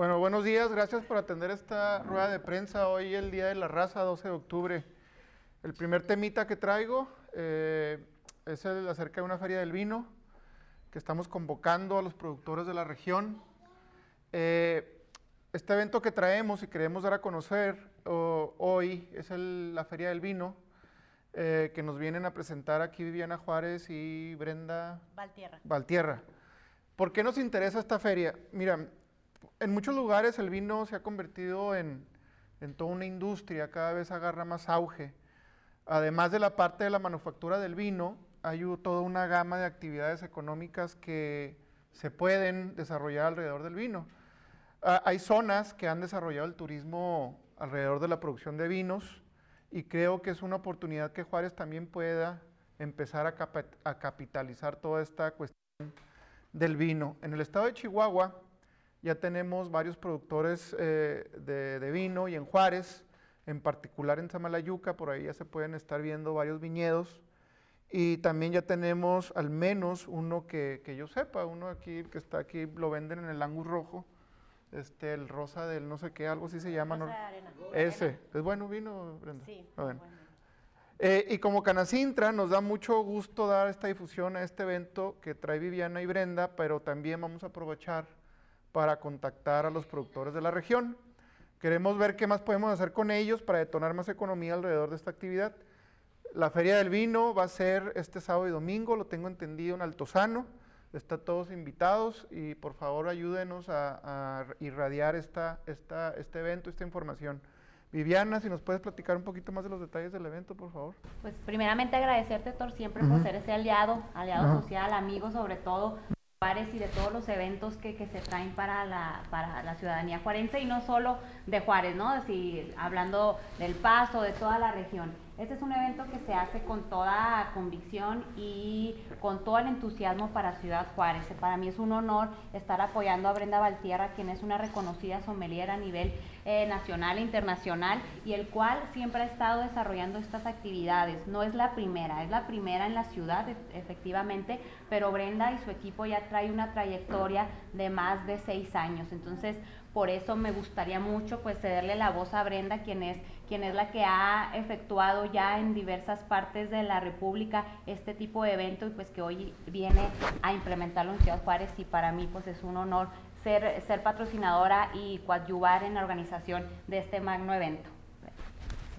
Bueno, buenos días, gracias por atender esta rueda de prensa. Hoy el Día de la Raza, 12 de octubre. El primer temita que traigo eh, es el acerca de una feria del vino que estamos convocando a los productores de la región. Eh, este evento que traemos y queremos dar a conocer hoy es la Feria del Vino, eh, que nos vienen a presentar aquí Viviana Juárez y Brenda Valtierra. Valtierra. ¿Por qué nos interesa esta feria? Mira, en muchos lugares el vino se ha convertido en, en toda una industria, cada vez agarra más auge. Además de la parte de la manufactura del vino, hay toda una gama de actividades económicas que se pueden desarrollar alrededor del vino. Ah, hay zonas que han desarrollado el turismo alrededor de la producción de vinos y creo que es una oportunidad que Juárez también pueda empezar a, capitalizar toda esta cuestión del vino. En el estado de Chihuahua ya tenemos varios productores eh, de, vino y en Juárez, en particular en Samalayuca, por ahí ya se pueden estar viendo varios viñedos. Y también ya tenemos al menos uno que, que yo sepa, uno aquí que está aquí, lo venden en el Angus Rojo, este, el rosa del no sé qué, algo así se llama. Rosa arena. Ese. ¿Es bueno vino, Brenda? Sí. Ah, bueno. Eh, y como Canacintra, nos da mucho gusto dar esta difusión a este evento que trae Viviana y Brenda, pero también vamos a aprovechar para contactar a los productores de la región. Queremos ver qué más podemos hacer con ellos para detonar más economía alrededor de esta actividad. La Feria del Vino va a ser este sábado y domingo, lo tengo entendido en Altozano está todos invitados y por favor ayúdenos a, irradiar esta, esta, este evento, esta información. Viviana, si nos puedes platicar un poquito más de los detalles del evento, por favor. Pues primeramente agradecerte, Thor, siempre por ser ese aliado, aliado social, amigo sobre todo, y de todos los eventos que, que, se traen para la, para la ciudadanía juarense y no solo de Juárez, ¿no? Así, hablando del paso, de toda la región. Este es un evento que se hace con toda convicción y con todo el entusiasmo para Ciudad Juárez. Para mí es un honor estar apoyando a Brenda Valtierra, quien es una reconocida sommelier a nivel eh, nacional e internacional y el cual siempre ha estado desarrollando estas actividades. No es la primera, es la primera en la ciudad, e, efectivamente, pero Brenda y su equipo ya trae una trayectoria de más de seis años. Entonces, por eso me gustaría mucho pues cederle la voz a Brenda, quien es, quien es la que ha efectuado ya en diversas partes de la República este tipo de evento y pues que hoy viene a implementarlo en Ciudad Juárez y para mí pues es un honor ser, ser patrocinadora y coadyuvar en la organización de este magno evento.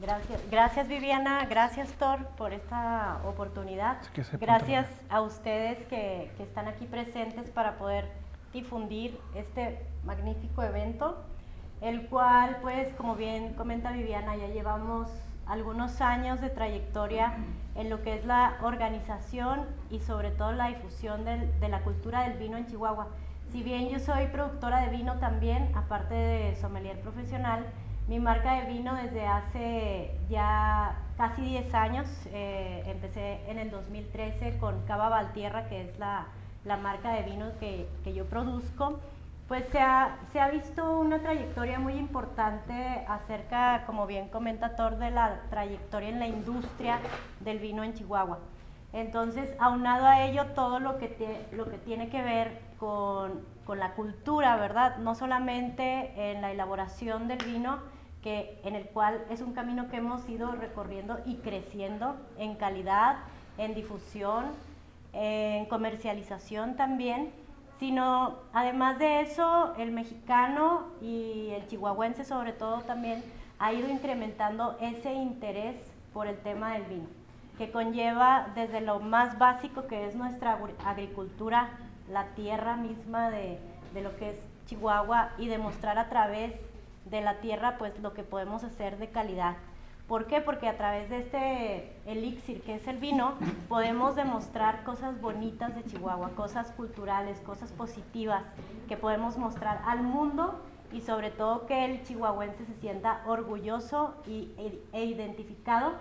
Gracias, gracias Viviana, gracias Thor por esta oportunidad. Gracias a ustedes que, que están aquí presentes para poder difundir este magnífico evento, el cual, pues, como bien comenta Viviana, ya llevamos algunos años de trayectoria en lo que es la organización y sobre todo la difusión de la cultura del vino en Chihuahua. Si bien yo soy productora de vino también, aparte de sommelier profesional, mi marca de vino desde hace ya casi 10 años, eh, empecé en el 2013 con Cava Valtierra, que es la, la marca de vino que, que yo produzco, pues se ha, se ha, visto una trayectoria muy importante acerca, como bien comenta Thor, de la trayectoria en la industria del vino en Chihuahua. Entonces, aunado a ello, todo lo que, lo que tiene que ver con, con, la cultura, ¿verdad? No solamente en la elaboración del vino, que, en el cual es un camino que hemos ido recorriendo y creciendo en calidad, en difusión, en comercialización también, sino además de eso, el mexicano y el chihuahuense sobre todo también ha ido incrementando ese interés por el tema del vino, que conlleva desde lo más básico que es nuestra agricultura, la tierra misma de, de lo que es Chihuahua y demostrar a través de la tierra pues lo que podemos hacer de calidad ¿Por qué? Porque a través de este elixir que es el vino, podemos demostrar cosas bonitas de Chihuahua, cosas culturales, cosas positivas que podemos mostrar al mundo y sobre todo que el chihuahuense se sienta orgulloso y, e, e identificado,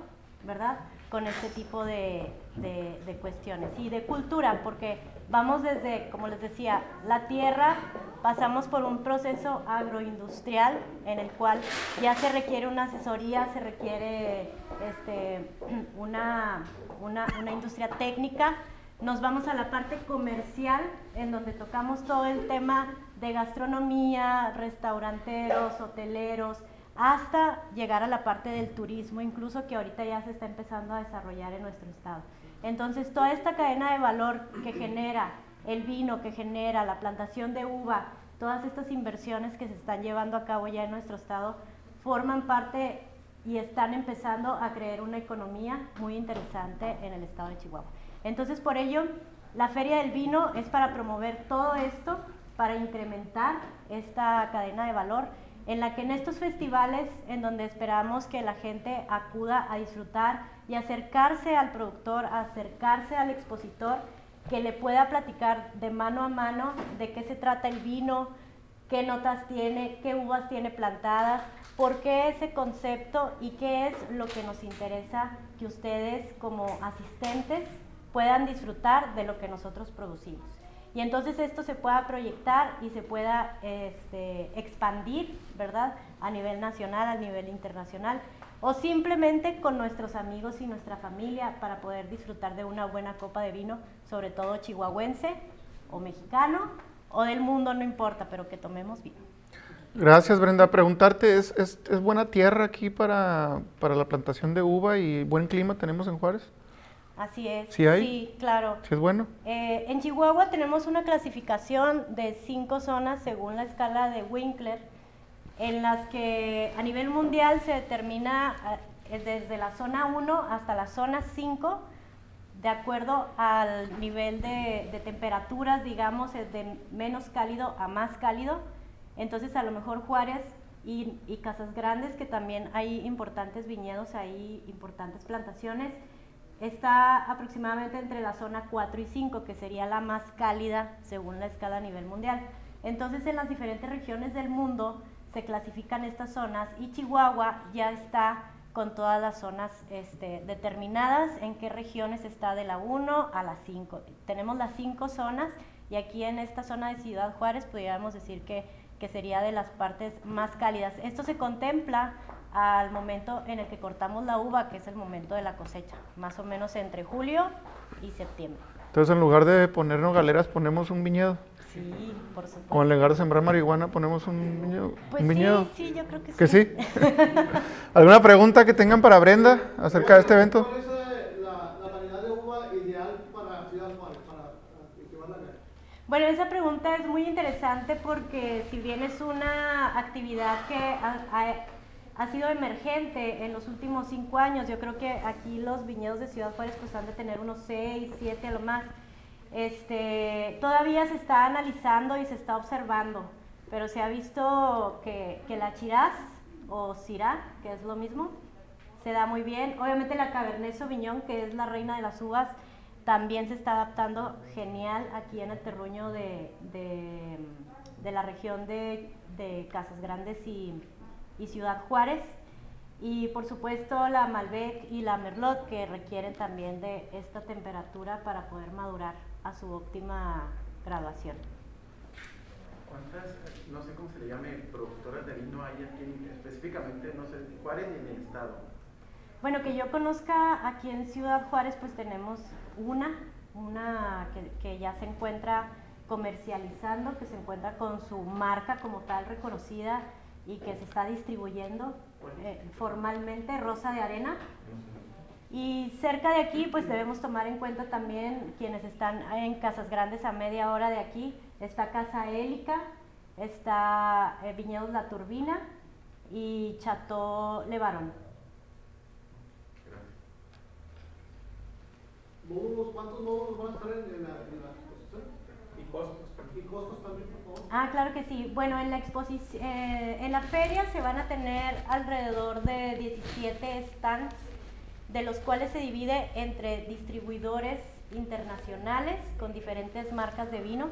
¿verdad? Con este tipo de, de cuestiones y de cultura, porque vamos desde, como les decía, la tierra, pasamos por un proceso agroindustrial en el cual ya se requiere una asesoría, se requiere este, una, una, una industria técnica, nos vamos a la parte comercial, en donde tocamos todo el tema de gastronomía, restauranteros, hoteleros, hasta llegar a la parte del turismo, incluso que ahorita ya se está empezando a desarrollar en nuestro estado. Entonces, toda esta cadena de valor que genera el vino, que genera la plantación de uva, todas estas inversiones que se están llevando a cabo ya en nuestro estado, forman parte y están empezando a crear una economía muy interesante en el estado de Chihuahua. Entonces, por ello, la Feria del Vino es para promover todo esto, para incrementar esta cadena de valor en la que en estos festivales, en donde esperamos que la gente acuda a disfrutar y acercarse al productor, acercarse al expositor, que le pueda platicar de mano a mano de qué se trata el vino, qué notas tiene, qué uvas tiene plantadas, por qué ese concepto y qué es lo que nos interesa que ustedes como asistentes puedan disfrutar de lo que nosotros producimos. Y entonces esto se pueda proyectar y se pueda este, expandir, ¿verdad? A nivel nacional, a nivel internacional, o simplemente con nuestros amigos y nuestra familia para poder disfrutar de una buena copa de vino, sobre todo chihuahuense o mexicano o del mundo, no importa, pero que tomemos vino. Gracias, Brenda. Preguntarte, ¿es, es, es buena tierra aquí para, para la plantación de uva y buen clima tenemos en Juárez? Así es. ¿Sí hay? Sí, claro. ¿Sí es bueno? Eh, en Chihuahua tenemos una clasificación de cinco zonas según la escala de Winkler, en las que a nivel mundial se determina eh, desde la zona 1 hasta la zona 5, de acuerdo al nivel de, de temperaturas, digamos, de menos cálido a más cálido. Entonces, a lo mejor Juárez y, y Casas Grandes, que también hay importantes viñedos, hay importantes plantaciones, está aproximadamente entre la zona 4 y 5, que sería la más cálida según la escala a nivel mundial. Entonces, en las diferentes regiones del mundo se clasifican estas zonas y Chihuahua ya está con todas las zonas este, determinadas en qué regiones está de la 1 a la 5. Tenemos las 5 zonas y aquí en esta zona de Ciudad Juárez podríamos decir que, que sería de las partes más cálidas. Esto se contempla al momento en el que cortamos la uva, que es el momento de la cosecha, más o menos entre julio y septiembre. Entonces, en lugar de ponernos galeras, ponemos un viñedo. Sí, por supuesto. O en lugar de sembrar marihuana, ponemos un viñedo. Pues un viñedo. sí, sí, yo creo que, ¿Que sí. ¿Alguna pregunta que tengan para Brenda acerca de este evento? ¿Cuál es la, la variedad de uva ideal para Ciudad Juárez, para cultivarla acá? Bueno, esa pregunta es muy interesante porque si bien es una actividad que ha, ha- ha sido emergente en los últimos cinco años, yo creo que aquí los viñedos de Ciudad Juárez pues han de tener unos seis, siete a lo más. Este, todavía se está analizando y se está observando, pero se ha visto que, que la Chiraz o Syrah, que es lo mismo, se da muy bien. Obviamente la Cabernet Sauvignon, que es la reina de las uvas, también se está adaptando genial aquí en el terruño de, de- la región de, Casas Grandes y Ciudad Juárez. Y por supuesto la Malbec y la Merlot que requieren también de esta temperatura para poder madurar a su óptima graduación. ¿Cuántas, no sé cómo se le llame, productoras de vino hay aquí, en- específicamente, no sé, en Juárez y en el estado? Bueno, que yo conozca aquí en Ciudad Juárez, pues tenemos una, una que, que ya se encuentra comercializando, que se encuentra con su marca como tal reconocida y que se está distribuyendo eh, formalmente, Rosa de Arena. Y cerca de aquí, pues debemos tomar en cuenta también quienes están en Casas Grandes a media hora de aquí. Está Casa Élica, está eh, Viñedos La Turbina y Chateau Le Baron. Módulos, ¿Cuántos módulos van a estar en, la, en la exposición? Y costos. ¿Y costos también, por favor? Ah, claro que sí. Bueno, en la exposición, en la feria se van a tener alrededor de 17 stands, de los cuales se divide entre distribuidores internacionales con diferentes marcas de vino,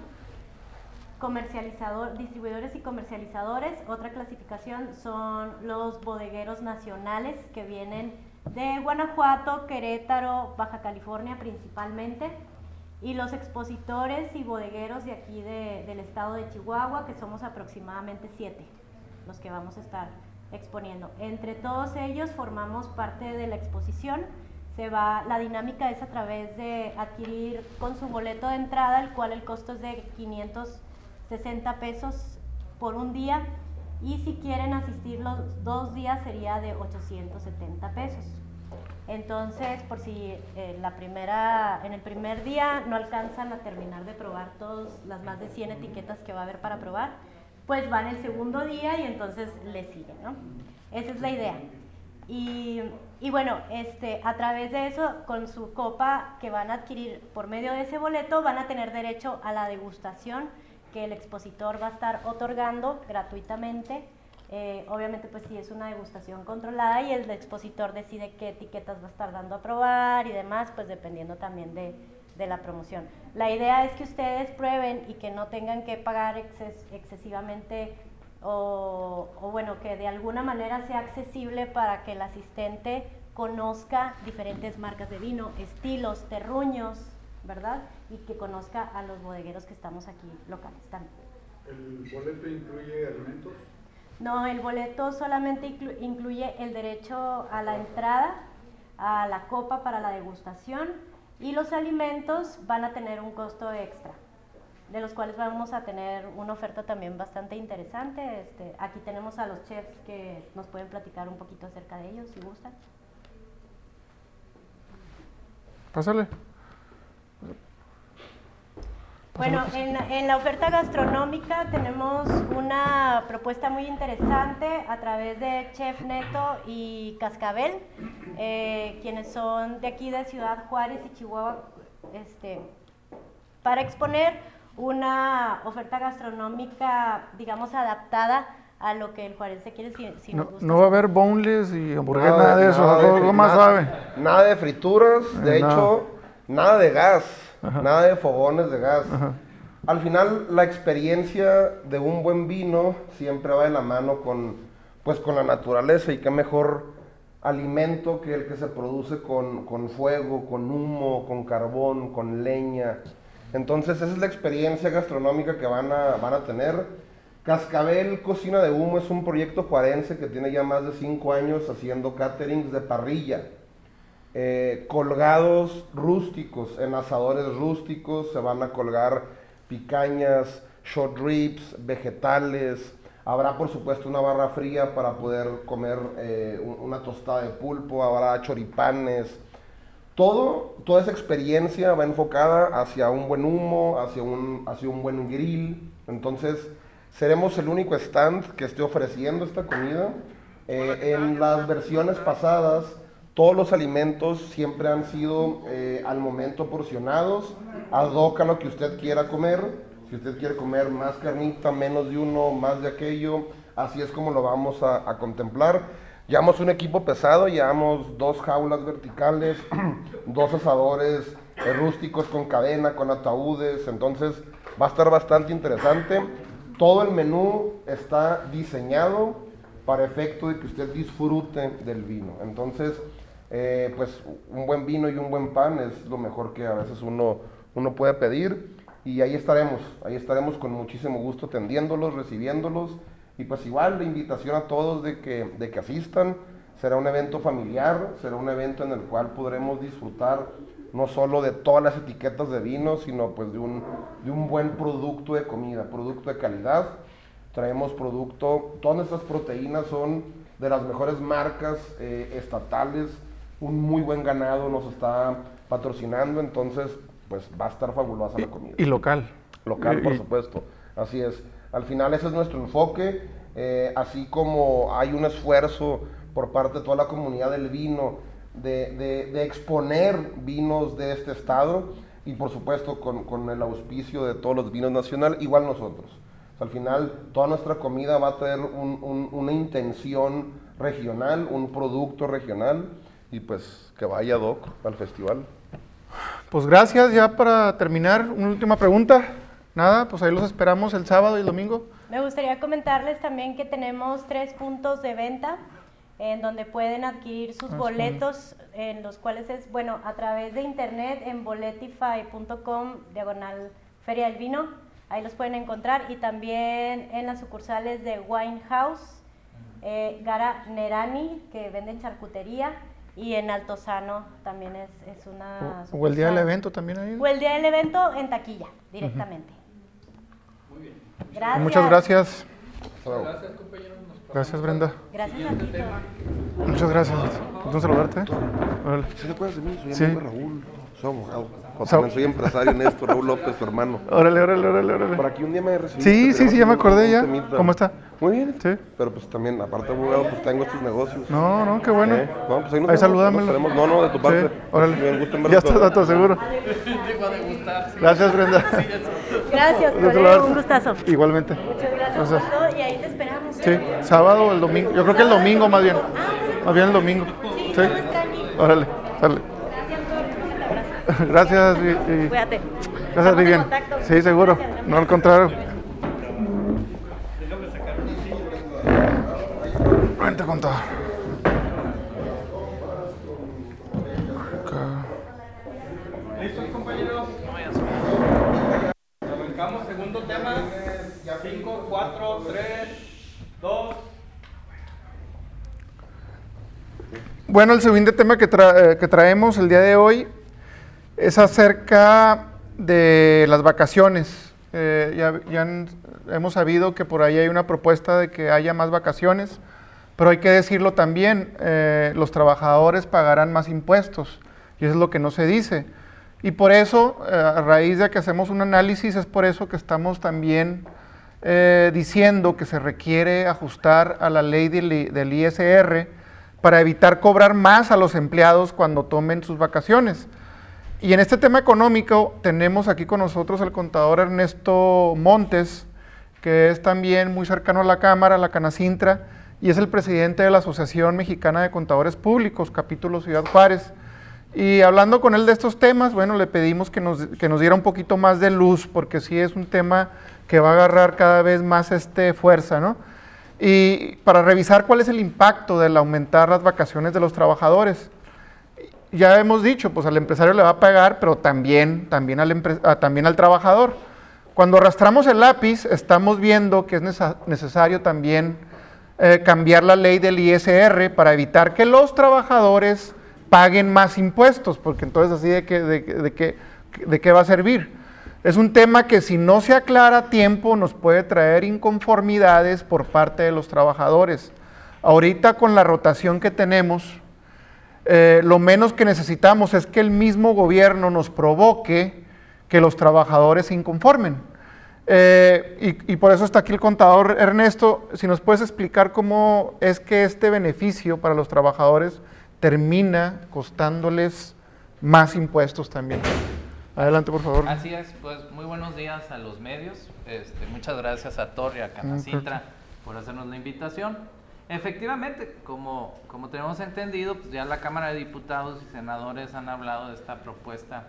comercializador, distribuidores y comercializadores. Otra clasificación son los bodegueros nacionales que vienen de Guanajuato, Querétaro, Baja California principalmente. Y los expositores y bodegueros de aquí de- del estado de Chihuahua, que somos aproximadamente siete, los que vamos a estar exponiendo. Entre todos ellos formamos parte de la exposición. Se va, la dinámica es a través de adquirir con su boleto de entrada, el cual el costo es de 60 pesos por un día y si quieren asistir los dos días sería de 870 pesos. Entonces, por si eh, la primera, en el primer día no alcanzan a terminar de probar todas las más de 100 etiquetas que va a haber para probar, pues van el segundo día y entonces le siguen, ¿no? Esa es la idea. Y, bueno, este, a través de eso, con su copa que van a adquirir por medio de ese boleto, van a tener derecho a la degustación que el expositor va a estar otorgando gratuitamente eh, obviamente pues sí es una degustación controlada y el expositor decide qué etiquetas va a estar dando a probar y demás, pues dependiendo también de, de la promoción. La idea es que ustedes prueben y que no tengan que pagar excesivamente o, o, bueno, que de alguna manera sea accesible para que el asistente conozca diferentes marcas de vino, estilos, terruños, ¿verdad? Y que conozca a los bodegueros que estamos aquí locales también. ¿El boleto incluye alimentos? No, el boleto solamente incluye el derecho a la entrada, a la copa para la degustación y los alimentos van a tener un costo extra, de los cuales vamos a tener una oferta también bastante interesante. Este, aquí tenemos a los chefs que nos pueden platicar un poquito acerca de ellos, si gustan. Pásale. Bueno, en, la oferta gastronómica tenemos una propuesta muy interesante a través de Chef Neto y Cascabel, eh, quienes son de aquí de Ciudad Juárez y Chihuahua, este, para exponer una oferta gastronómica, digamos, adaptada a lo que el se quiere si, no, no, va a haber boneless y hamburguesas, nada, de eso, nada más sabe. Nada de frituras, de hecho, nada de gas nada de fogones de gas. Al final, la experiencia de un buen vino siempre va de la mano con, pues, con la naturaleza y qué mejor alimento que el que se produce con, con fuego, con humo, con carbón, con leña. Entonces, esa es la experiencia gastronómica que van a, van a tener. Cascabel Cocina de Humo es un proyecto juarense que tiene ya más de cinco años haciendo caterings de parrilla. Eh, colgados rústicos, en asadores rústicos, se van a colgar picañas, short ribs, vegetales. Habrá por supuesto una barra fría para poder comer eh, una tostada de pulpo, habrá choripanes. Todo, toda esa experiencia va enfocada hacia un buen humo, hacia un, hacia un buen grill. Entonces, seremos el único stand que esté ofreciendo esta comida. Eh, en las versiones pasadas, todos los alimentos siempre han sido eh, al momento porcionados, ad a lo que usted quiera comer. Si usted quiere comer más carnita, menos de uno, más de aquello, así es como lo vamos a, contemplar. Llevamos un equipo pesado, llevamos dos jaulas verticales, dos asadores eh, rústicos con cadena, con ataúdes, entonces va a estar bastante interesante. Todo el menú está diseñado para efecto de que usted disfrute del vino. Entonces, eh, pues un buen vino y un buen pan es lo mejor que a veces uno, uno puede pedir. Y ahí estaremos, ahí estaremos con muchísimo gusto atendiéndolos, recibiéndolos. Y pues igual la invitación a todos de que, de que asistan. Será un evento familiar, será un evento en el cual podremos disfrutar no solo de todas las etiquetas de vino, sino pues de un, de un buen producto de comida, producto de calidad. Traemos producto, todas nuestras proteínas son de las mejores marcas eh, estatales un muy buen ganado nos está patrocinando, entonces pues va a estar fabulosa la comida. Y local. Local, por supuesto, así es. Al final ese es nuestro enfoque, eh, así como hay un esfuerzo por parte de toda la comunidad del vino de, de, exponer vinos de este estado y por supuesto con, con el auspicio de todos los vinos nacionales, igual nosotros. al final toda nuestra comida va a tener un, una intención regional, un producto regional y pues que vaya Doc al festival. Pues gracias, ya para terminar, una última pregunta. Nada, pues ahí los esperamos el sábado y el domingo. Me gustaría comentarles también que tenemos tres puntos de venta en donde pueden adquirir sus ah, boletos, en los cuales es, bueno, a través de internet en boletify.com, diagonal Feria del Vino, ahí los pueden encontrar, y también en las sucursales de Wine House, eh, Gara Nerani, que venden charcutería, y en Altozano también es, es una... O, el día del evento también ahí. O el día del evento en taquilla, directamente. Muy bien. Gracias. Muchas gracias. Gracias, compañeros. Gracias, Brenda. Gracias a ti. Muchas gracias. ¿Puedo saludarte? ¿Sí te acuerdas de mí? Soy Sí. Raúl. Soy abogado. O también soy empresario, Néstor, Raúl López, tu hermano. Órale, órale, órale, órale. Por aquí un día me recibí. Sí, sí, sí, ya me acordé ya. ¿Cómo está? Muy bien. Sí. Pero pues también, aparte de abogado, pues tengo estos negocios. No, no, qué bueno. Eh, bueno, pues ahí nos Ahí veremos. No, no, de tu parte. Sí, órale. Bien, gusto en Ya verte. está, dato seguro. Gracias, Brenda. Gracias. Un gustazo. Igualmente. Muchas gracias Gracias. por todo y ahí te esperamos. Sí, ¿eh? sábado o el domingo. Yo creo que el domingo más bien. Más bien el domingo. Sí, Sí. Órale, sale. Gracias, y- y- Cuídate. gracias Vivian. Sí, seguro. Gracias, No al contrario. Vente. Acá. ¿Listos, compañeros? Arrancamos, segundo tema. 5, 4, 3, 2. Bueno, el siguiente tema que, tra- eh, que traemos el día de hoy es acerca de las vacaciones. Eh, ya hemos sabido que por ahí hay una propuesta de que haya más vacaciones, pero hay que decirlo también, eh, los trabajadores pagarán más impuestos y eso es lo que no se dice. Y por eso, eh, a raíz de que hacemos un análisis, es por eso que estamos también diciendo que se requiere ajustar a la ley del ISR para evitar cobrar más a los empleados cuando tomen sus vacaciones. Y en este tema económico tenemos aquí con nosotros al contador Ernesto Montes, que es también muy cercano a la Cámara, a la Canacintra, y es el presidente de la Asociación Mexicana de Contadores Públicos, capítulo Ciudad Juárez. Y hablando con él de estos temas, bueno, le pedimos que nos, que nos diera un poquito más de luz, porque sí es un tema que va a agarrar cada vez más este, fuerza, ¿no? Y para revisar cuál es el impacto del aumentar las vacaciones de los trabajadores. Ya hemos dicho, pues al empresario le va a pagar, pero también, también, al, ah, también al trabajador. Cuando arrastramos el lápiz, estamos viendo que es necesario también eh, cambiar la ley del ISR para evitar que los trabajadores paguen más impuestos, porque entonces así de qué de, de qué- de qué va a servir. Es un tema que si no se aclara a tiempo nos puede traer inconformidades por parte de los trabajadores. Ahorita con la rotación que tenemos, eh, lo menos que necesitamos es que el mismo gobierno nos provoque que los trabajadores se inconformen. Eh, y, y por eso está aquí el contador Ernesto. Si nos puedes explicar cómo es que este beneficio para los trabajadores termina costándoles más impuestos también. Adelante, por favor. Así es, pues muy buenos días a los medios. Este, muchas gracias a Torre, a Canacintra por hacernos la invitación. Efectivamente, como, como tenemos entendido, pues ya la Cámara de Diputados y Senadores han hablado de esta propuesta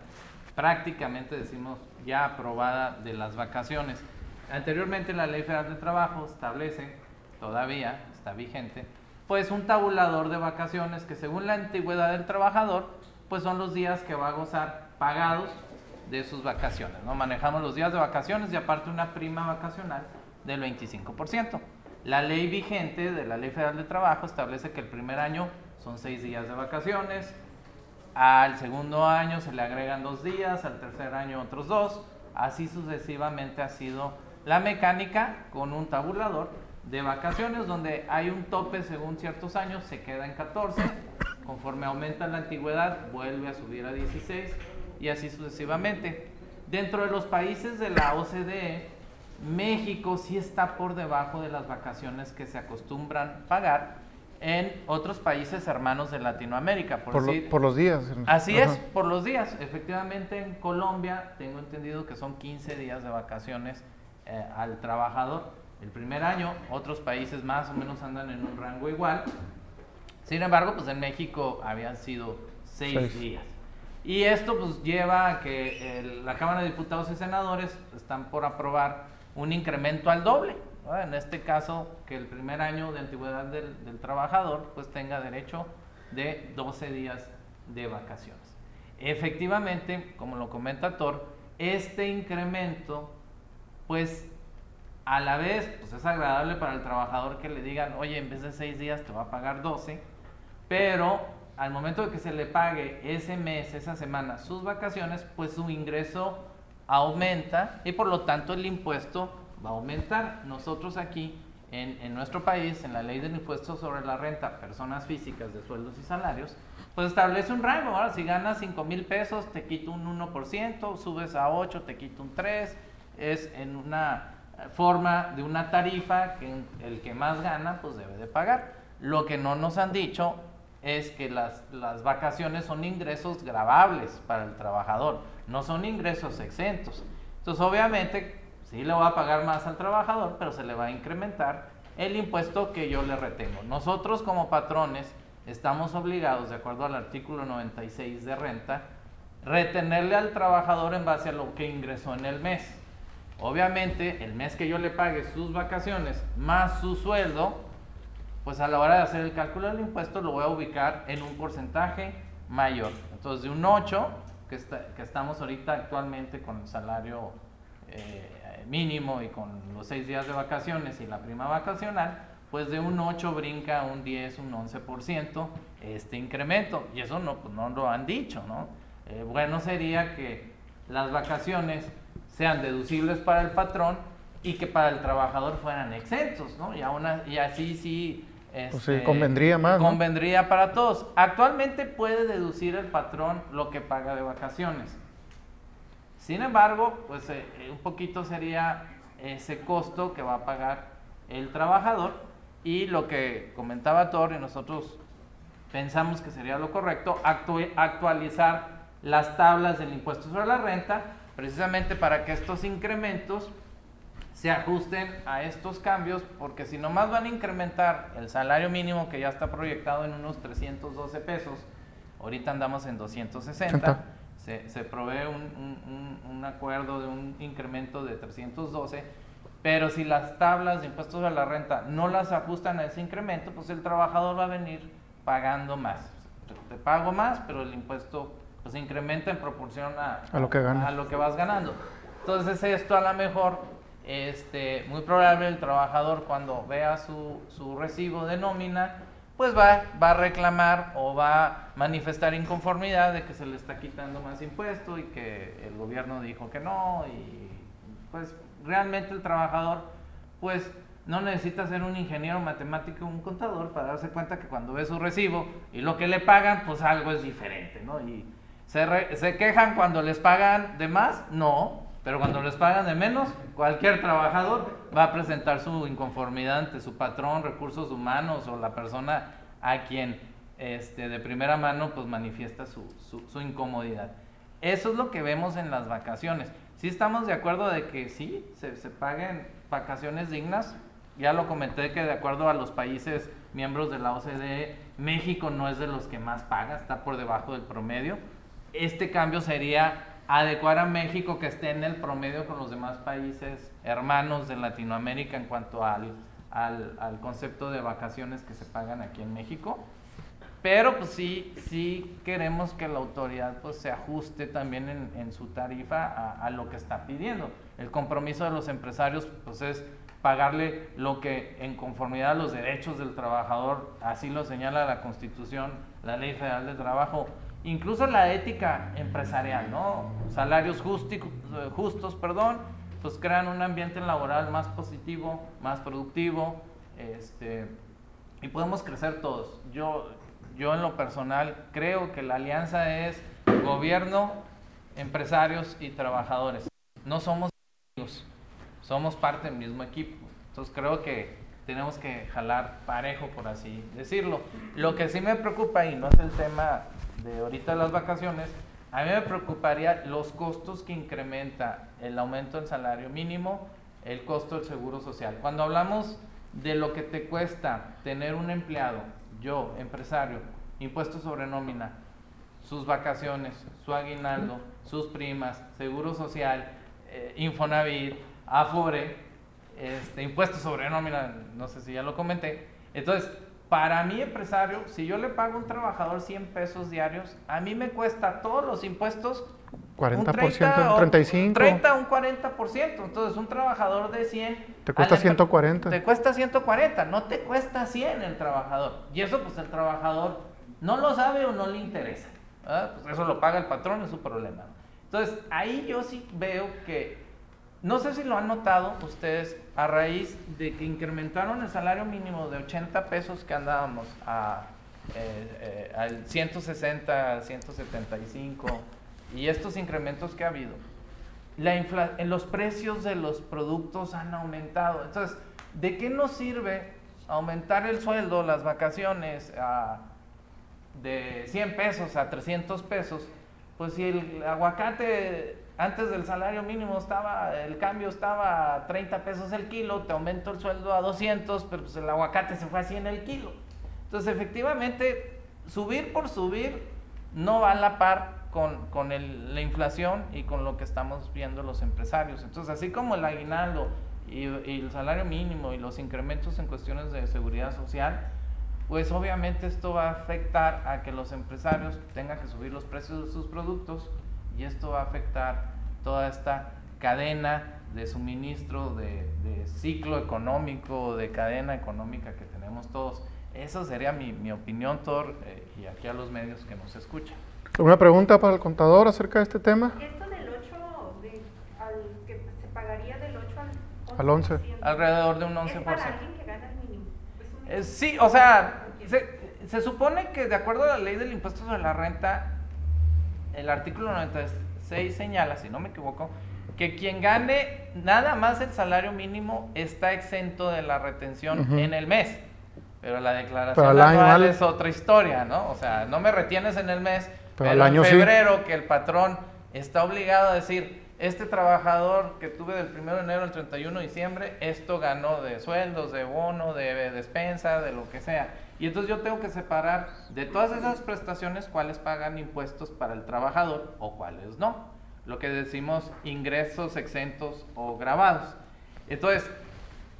prácticamente, decimos, ya aprobada de las vacaciones. Anteriormente la Ley Federal de Trabajo establece, todavía está vigente, pues un tabulador de vacaciones que según la antigüedad del trabajador, pues son los días que va a gozar pagados de sus vacaciones. ¿no? Manejamos los días de vacaciones y aparte una prima vacacional del 25%. La ley vigente de la Ley Federal de Trabajo establece que el primer año son seis días de vacaciones, al segundo año se le agregan dos días, al tercer año otros dos, así sucesivamente ha sido la mecánica con un tabulador de vacaciones donde hay un tope según ciertos años, se queda en 14, conforme aumenta la antigüedad vuelve a subir a 16 y así sucesivamente. Dentro de los países de la OCDE, México sí está por debajo de las vacaciones que se acostumbran pagar en otros países hermanos de Latinoamérica. Por, Por, lo- decir- por los días. Así Ajá. es, por los días. Efectivamente, en Colombia tengo entendido que son 15 días de vacaciones eh, al trabajador el primer año. Otros países más o menos andan en un rango igual. Sin embargo, pues en México habían sido 6 Seis. días. Y esto pues lleva a que el- la Cámara de Diputados y Senadores están por aprobar un incremento al doble. En este caso, que el primer año de antigüedad del, del trabajador pues tenga derecho de 12 días de vacaciones. Efectivamente, como lo comenta Thor, este incremento pues a la vez pues es agradable para el trabajador que le digan, oye, en vez de 6 días te va a pagar 12, pero al momento de que se le pague ese mes, esa semana, sus vacaciones, pues su ingreso aumenta y por lo tanto el impuesto va a aumentar. Nosotros aquí, en, en nuestro país, en la ley del impuesto sobre la renta, personas físicas de sueldos y salarios, pues establece un rango. Ahora, si ganas 5 mil pesos, te quito un 1%, subes a 8, te quito un 3%. Es en una forma de una tarifa que el que más gana, pues debe de pagar. Lo que no nos han dicho es que las, las vacaciones son ingresos grabables para el trabajador, no son ingresos exentos. Entonces, obviamente, sí le va a pagar más al trabajador, pero se le va a incrementar el impuesto que yo le retengo. Nosotros como patrones estamos obligados, de acuerdo al artículo 96 de renta, retenerle al trabajador en base a lo que ingresó en el mes. Obviamente, el mes que yo le pague sus vacaciones más su sueldo, pues a la hora de hacer el cálculo del impuesto lo voy a ubicar en un porcentaje mayor. Entonces, de un 8, que, que estamos ahorita actualmente con el salario eh, mínimo y con los 6 días de vacaciones y la prima vacacional, pues de un 8 brinca un 10, un 11% este incremento. Y eso no, pues no lo han dicho, ¿no? Eh, bueno sería que las vacaciones sean deducibles para el patrón y que para el trabajador fueran exentos, ¿no? Y, y así sí... Pues este, convendría más. Convendría para todos. Actualmente puede deducir el patrón lo que paga de vacaciones. Sin embargo, pues eh, un poquito sería ese costo que va a pagar el trabajador y lo que comentaba Thor y nosotros pensamos que sería lo correcto, actualizar las tablas del impuesto sobre la renta, precisamente para que estos incrementos se ajusten a estos cambios, porque si nomás van a incrementar el salario mínimo que ya está proyectado en unos 312 pesos, ahorita andamos en 260, se, se provee un, un, un acuerdo de un incremento de 312, pero si las tablas de impuestos a la renta no las ajustan a ese incremento, pues el trabajador va a venir pagando más. Te pago más, pero el impuesto pues incrementa en proporción a, lo, que a lo que vas ganando. Entonces esto a lo mejor, este, muy probable el trabajador cuando vea su, su recibo de nómina, pues va, va a reclamar o va a manifestar inconformidad de que se le está quitando más impuesto y que el gobierno dijo que no y pues realmente el trabajador, pues no necesita ser un ingeniero matemático un contador para darse cuenta que cuando ve su recibo y lo que le pagan, pues algo es diferente, ¿no? Y se, se quejan cuando les pagan de más, no, pero cuando les pagan de menos, cualquier trabajador va a presentar su inconformidad ante su patrón, recursos humanos o la persona a quien este, de primera mano pues manifiesta su, su, su incomodidad. Eso es lo que vemos en las vacaciones sí estamos de acuerdo de que sí, se, se paguen vacaciones dignas. Ya lo comenté que de acuerdo a los países miembros de la OCDE, México no es de los que más paga, está por debajo del promedio. Este cambio sería adecuar a México que esté en el promedio con los demás países hermanos de Latinoamérica en cuanto al, al, concepto de vacaciones que se pagan aquí en México. Pero pues sí, sí queremos que la autoridad pues se ajuste también en, en su tarifa a, a, lo que está pidiendo. El compromiso de los empresarios pues es pagarle lo que en conformidad a los derechos del trabajador, así lo señala la Constitución, la Ley Federal del Trabajo, incluso la ética empresarial, ¿no? Salarios justos, perdón, pues crean un ambiente laboral más positivo, más productivo, este, y podemos crecer todos. Yo yo en lo personal creo que la alianza es gobierno, empresarios y trabajadores. No somos amigos, somos parte del mismo equipo. Entonces creo que tenemos que jalar parejo, por así decirlo. Lo que sí me preocupa, y no es el tema de ahorita las vacaciones, a mí me preocuparía los costos que incrementa el aumento del salario mínimo, el costo del seguro social. Cuando hablamos de lo que te cuesta tener un empleado yo, empresario, impuestos sobre nómina, sus vacaciones, su aguinaldo, sus primas, seguro social, eh, Infonavit, Afore, este, impuestos sobre nómina, no sé si ya lo comenté. Entonces, para mi empresario, si yo le pago a un trabajador 100 pesos diarios, a mí me cuesta todos los impuestos 40%, un 30, 35. Un 30, un 40%. Entonces, un trabajador de 100... Te cuesta 140. Te cuesta 140, no te cuesta 100 el trabajador. Y eso, pues, el trabajador no lo sabe o no le interesa. Pues eso lo paga el patrón, es su problema. Entonces, ahí yo sí veo que no sé si lo han notado ustedes, a raíz de que incrementaron el salario mínimo de 80 pesos que andábamos a eh, eh, al 160, 175 y estos incrementos que ha habido, en los precios de los productos han aumentado. Entonces, ¿de qué nos sirve aumentar el sueldo, las vacaciones de 100 pesos a 300 pesos? Pues si el aguacate antes del salario mínimo estaba, el cambio estaba a 30 pesos el kilo, te aumento el sueldo a 200, pero pues el aguacate se fue a 100 el kilo. Entonces, efectivamente, subir por subir no va a la par con, la inflación y con lo que estamos viendo los empresarios. Entonces, así como el aguinaldo y, y, el salario mínimo y los incrementos en cuestiones de seguridad social, pues obviamente esto va a afectar a que los empresarios tengan que subir los precios de sus productos y esto va a afectar toda esta cadena de suministro, de, ciclo económico, de cadena económica que tenemos todos. Eso sería mi, opinión, Thor, eh, y aquí a los medios que nos escuchan. ¿Alguna pregunta para el contador acerca de este tema? Esto del 8, al, que se pagaría del 8 al 11. Al 11. Alrededor de un 11%. ¿Es para alguien que gana el mínimo? Eh, sí, o sea, se, se supone que de acuerdo a la ley del impuesto sobre la renta, el artículo 96 señala, si no me equivoco, que quien gane nada más el salario mínimo está exento de la retención en el mes. Pero la declaración anual es otra historia, ¿no? O sea, no me retienes en el mes, pero, el año en febrero que el patrón está obligado a decir, este trabajador que tuve del 1 de enero al 31 de diciembre, esto ganó de sueldos, de bono, de despensa, de lo que sea. Y entonces yo tengo que separar de todas esas prestaciones cuáles pagan impuestos para el trabajador o cuáles no. Lo que decimos ingresos exentos o grabados. Entonces,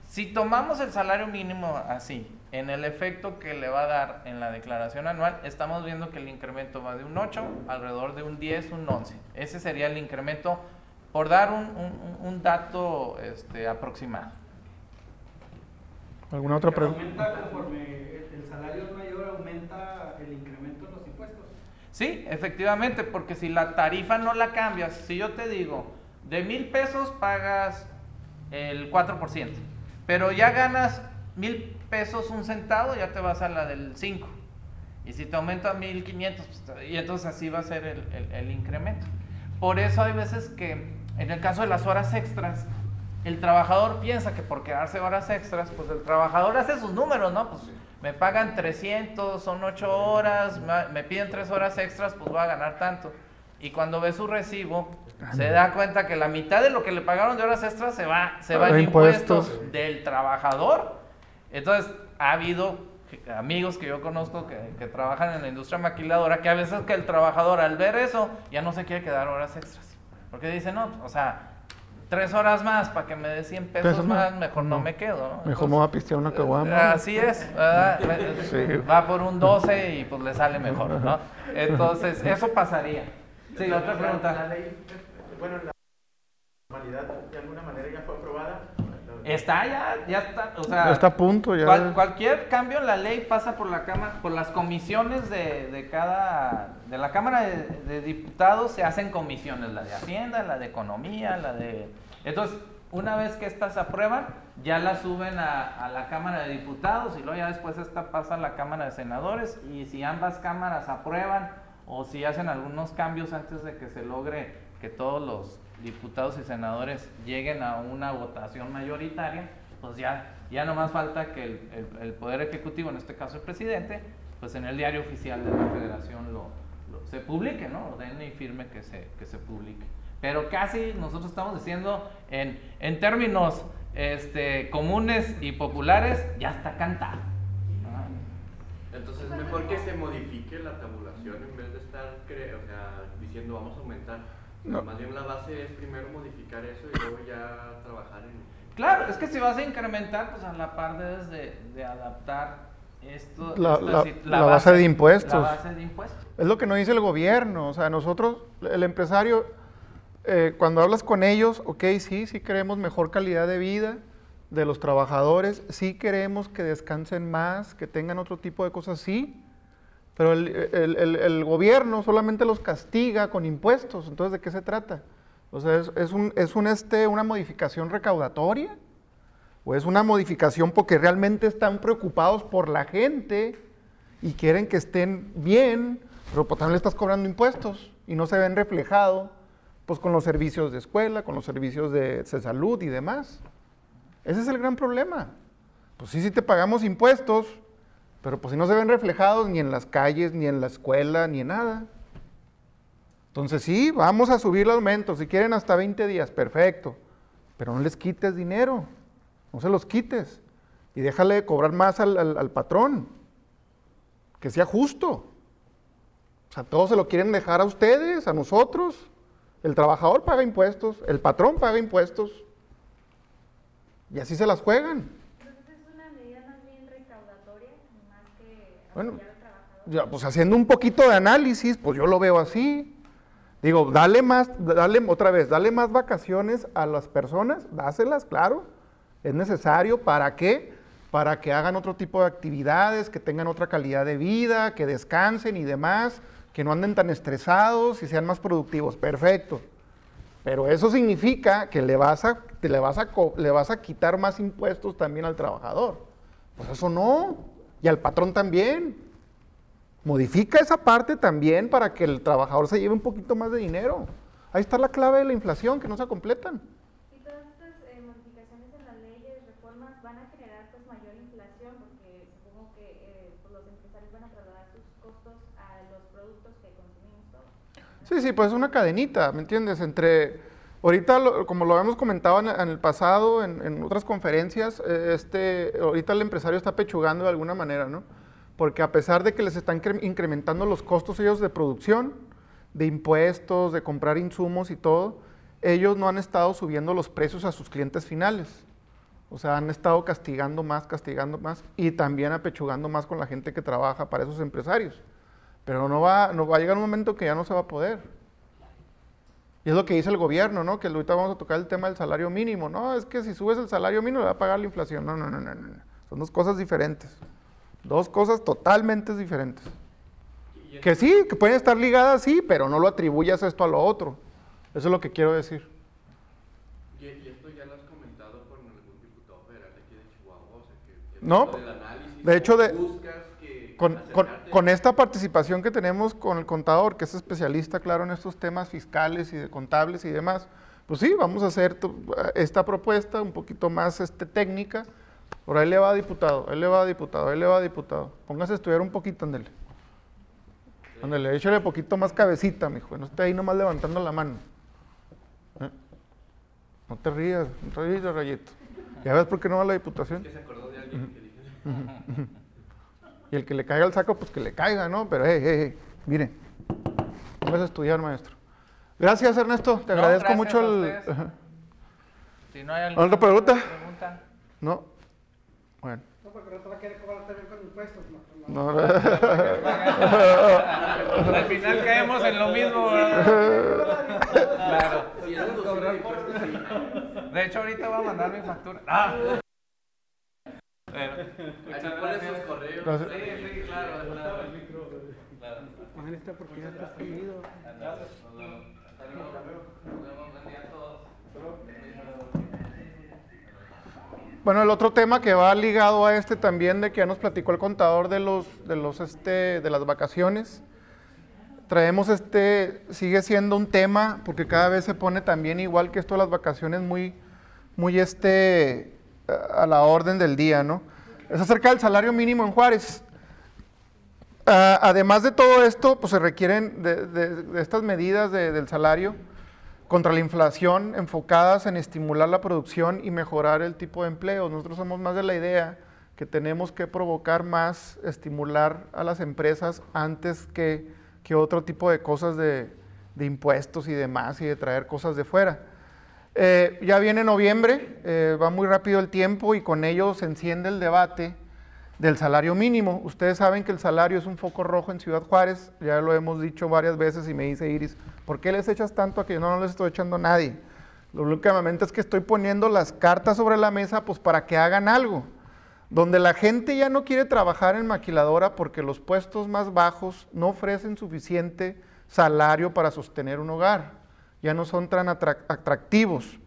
si tomamos el salario mínimo así, en el efecto que le va a dar en la declaración anual, estamos viendo que el incremento va de un 8, alrededor de un 10, un 11. Ese sería el incremento por dar un, un, dato este, aproximado. ¿Alguna otra pregunta? salario es mayor, aumenta el incremento de los impuestos. Sí, efectivamente, porque si la tarifa no la cambias, si yo te digo, de mil pesos pagas el 4%, pero ya ganas mil pesos un centavo, ya te vas a la del 5. Y si te aumenta 1500, pues, y entonces así va a ser el, el incremento. Por eso hay veces que, en el caso de las horas extras, el trabajador piensa que por quedarse horas extras, pues el trabajador hace sus números, ¿no? Pues me pagan 300, son 8 horas, me piden 3 horas extras, pues voy a ganar tanto. Y cuando ve su recibo, se da cuenta que la mitad de lo que le pagaron de horas extras se va, se va en impuestos. del trabajador. Entonces, ha habido amigos que yo conozco que, que, trabajan en la industria maquiladora, que a veces que el trabajador al ver eso ya no se quiere quedar horas extras. Porque dice, no, o sea, tres horas más para que me dé 100 pesos, más, mejor no, me quedo. Mejor me voy a pistear una caguama. Así es, va por un 12 y pues le sale mejor, ¿no? Entonces, eso pasaría. Sí, otra pregunta. La ley, bueno, la normalidad de alguna manera ya fue aprobada. Está ya, ya está, o sea, está a punto ya. cualquier cambio en la ley pasa por la cámara, por las comisiones de, de cada, de la Cámara de, Diputados se hacen comisiones, la de Hacienda, la de Economía, la de, entonces una vez que estas aprueban, ya las suben a, a, la Cámara de Diputados y luego ya después esta pasa a la Cámara de Senadores y si ambas cámaras aprueban o si hacen algunos cambios antes de que se logre que todos los diputados y senadores lleguen a una votación mayoritaria, pues ya, ya no más falta que el, Poder Ejecutivo, en este caso el presidente, pues en el diario oficial de la federación lo, se publique, ¿no? Ordene y firme que se, que se publique. Pero casi nosotros estamos diciendo en, en términos este, comunes y populares, ya está cantado. Entonces, mejor que se modifique la tabulación en vez de estar o sea, diciendo vamos a aumentar más bien la base es primero modificar eso y luego ya trabajar en... Claro, es que si vas a incrementar, pues a la par debes de, adaptar esto, la, base, de impuestos. La base de impuestos. Es lo que nos dice el gobierno. O sea, nosotros, el empresario, eh, cuando hablas con ellos, ok, sí, sí queremos mejor calidad de vida de los trabajadores, sí queremos que descansen más, que tengan otro tipo de cosas, sí, pero el, el, el, gobierno solamente los castiga con impuestos. Entonces, ¿de qué se trata? O sea, es, un, es un, este, una modificación recaudatoria o es una modificación porque realmente están preocupados por la gente y quieren que estén bien, pero pues también le estás cobrando impuestos y no se ven reflejados pues con los servicios de escuela, con los servicios de, de salud y demás. Ese es el gran problema. Pues sí, sí te pagamos impuestos, pero pues si no se ven reflejados ni en las calles, ni en la escuela, ni en nada. Entonces sí, vamos a subir el aumento, si quieren hasta 20 días, perfecto, pero no les quites dinero, no se los quites y déjale de cobrar más al, patrón, que sea justo. O sea, todos se lo quieren dejar a ustedes, a nosotros. El trabajador paga impuestos, el patrón paga impuestos. Y así se las juegan. Entonces es una medida más bien recaudatoria, más que bueno, ya, pues haciendo un poquito de análisis, pues yo lo veo así. Digo, dale más, dale otra vez, dale más vacaciones a las personas, dáselas, claro. Es necesario, ¿para qué? Para que hagan otro tipo de actividades, que tengan otra calidad de vida, que descansen y demás, que no anden tan estresados y sean más productivos. Perfecto. Pero eso significa que le vas a, le vas a, le vas a quitar más impuestos también al trabajador. Pues eso no. Y al patrón también. Modifica esa parte también para que el trabajador se lleve un poquito más de dinero. Ahí está la clave de la inflación, que no se completan. Y todas estas eh, modificaciones en las leyes, reformas, van a generar pues mayor inflación, porque supongo que eh, pues, los empresarios van a trasladar sus costos a los productos que consumimos todos. Sí, sí, pues es una cadenita, ¿me entiendes? Entre, ahorita, como lo habíamos comentado en, el pasado, en, otras conferencias, eh, este, ahorita el empresario está pechugando de alguna manera, ¿no? porque a pesar de que les están incrementando los costos ellos de producción, de impuestos, de comprar insumos y todo, ellos no han estado subiendo los precios a sus clientes finales. O sea, han estado castigando más, castigando más y también apechugando más con la gente que trabaja para esos empresarios. Pero no va, no va a llegar un momento que ya no se va a poder. Y es lo que dice el gobierno, ¿no? Que ahorita vamos a tocar el tema del salario mínimo. No, es que si subes el salario mínimo le va a pagar la inflación. No, no, no, no, no. Son dos cosas diferentes. Dos cosas totalmente diferentes. Que sí, que pueden estar ligadas, sí, pero no lo atribuyas esto a lo otro. Eso es lo que quiero decir. ¿Y, esto ya lo has comentado con algún diputado federal aquí de Chihuahua? no, de hecho, de, con, con, con, esta participación que tenemos con el contador, que es especialista, claro, en estos temas fiscales y de contables y demás, pues sí, vamos a hacer esta propuesta un poquito más este, técnica, por ahí le va diputado, él le va diputado, él le va diputado. Póngase a estudiar un poquito, ándele. Ándele, échale poquito más cabecita, mijo. No esté ahí nomás levantando la mano. ¿Eh? No te rías, no te rías, rayito. ¿Ya ves por qué no va a la diputación? Que se acordó de alguien que. Y el que le caiga el saco, pues que le caiga, ¿no? Pero, hey, hey, hey, mire. Póngase a estudiar, maestro. Gracias, Ernesto. Te agradezco mucho el... Si no hay alguna pregunta? No. Bueno. No, porque no te va a querer cobrar también con impuestos. No, no. Al final caemos en lo mismo. claro. De hecho, ahorita voy a mandar mi factura. Ah. Bueno, Aquí pones sus correos. Sí, sí, claro. claro. Ojalá está porque ya está salido. Gracias. Nos vemos. Nos vemos. Buen día a todos. Bueno, el otro tema que va ligado a este también, de que ya nos platicó el contador de los, de los, este, de las vacaciones. Traemos este, sigue siendo un tema, porque cada vez se pone también igual que esto de las vacaciones muy, muy este, a la orden del día, ¿no? Es acerca del salario mínimo en Juárez. además de todo esto, pues se requieren de, estas medidas del salario contra la inflación enfocadas en estimular la producción y mejorar el tipo de empleo. Nosotros somos más de la idea que tenemos que provocar más, estimular a las empresas antes que, que otro tipo de cosas de, impuestos y demás y de traer cosas de fuera. Eh, ya viene noviembre, eh, va muy rápido el tiempo y con ello se enciende el debate del salario mínimo. Ustedes saben que el salario es un foco rojo en Ciudad Juárez, ya lo hemos dicho varias veces y me dice Iris, ¿por qué les echas tanto a que yo no, les estoy echando a nadie? Lo únicamente es que estoy poniendo las cartas sobre la mesa pues para que hagan algo. Donde la gente ya no quiere trabajar en maquiladora porque los puestos más bajos no ofrecen suficiente salario para sostener un hogar. Ya no son tan atractivos.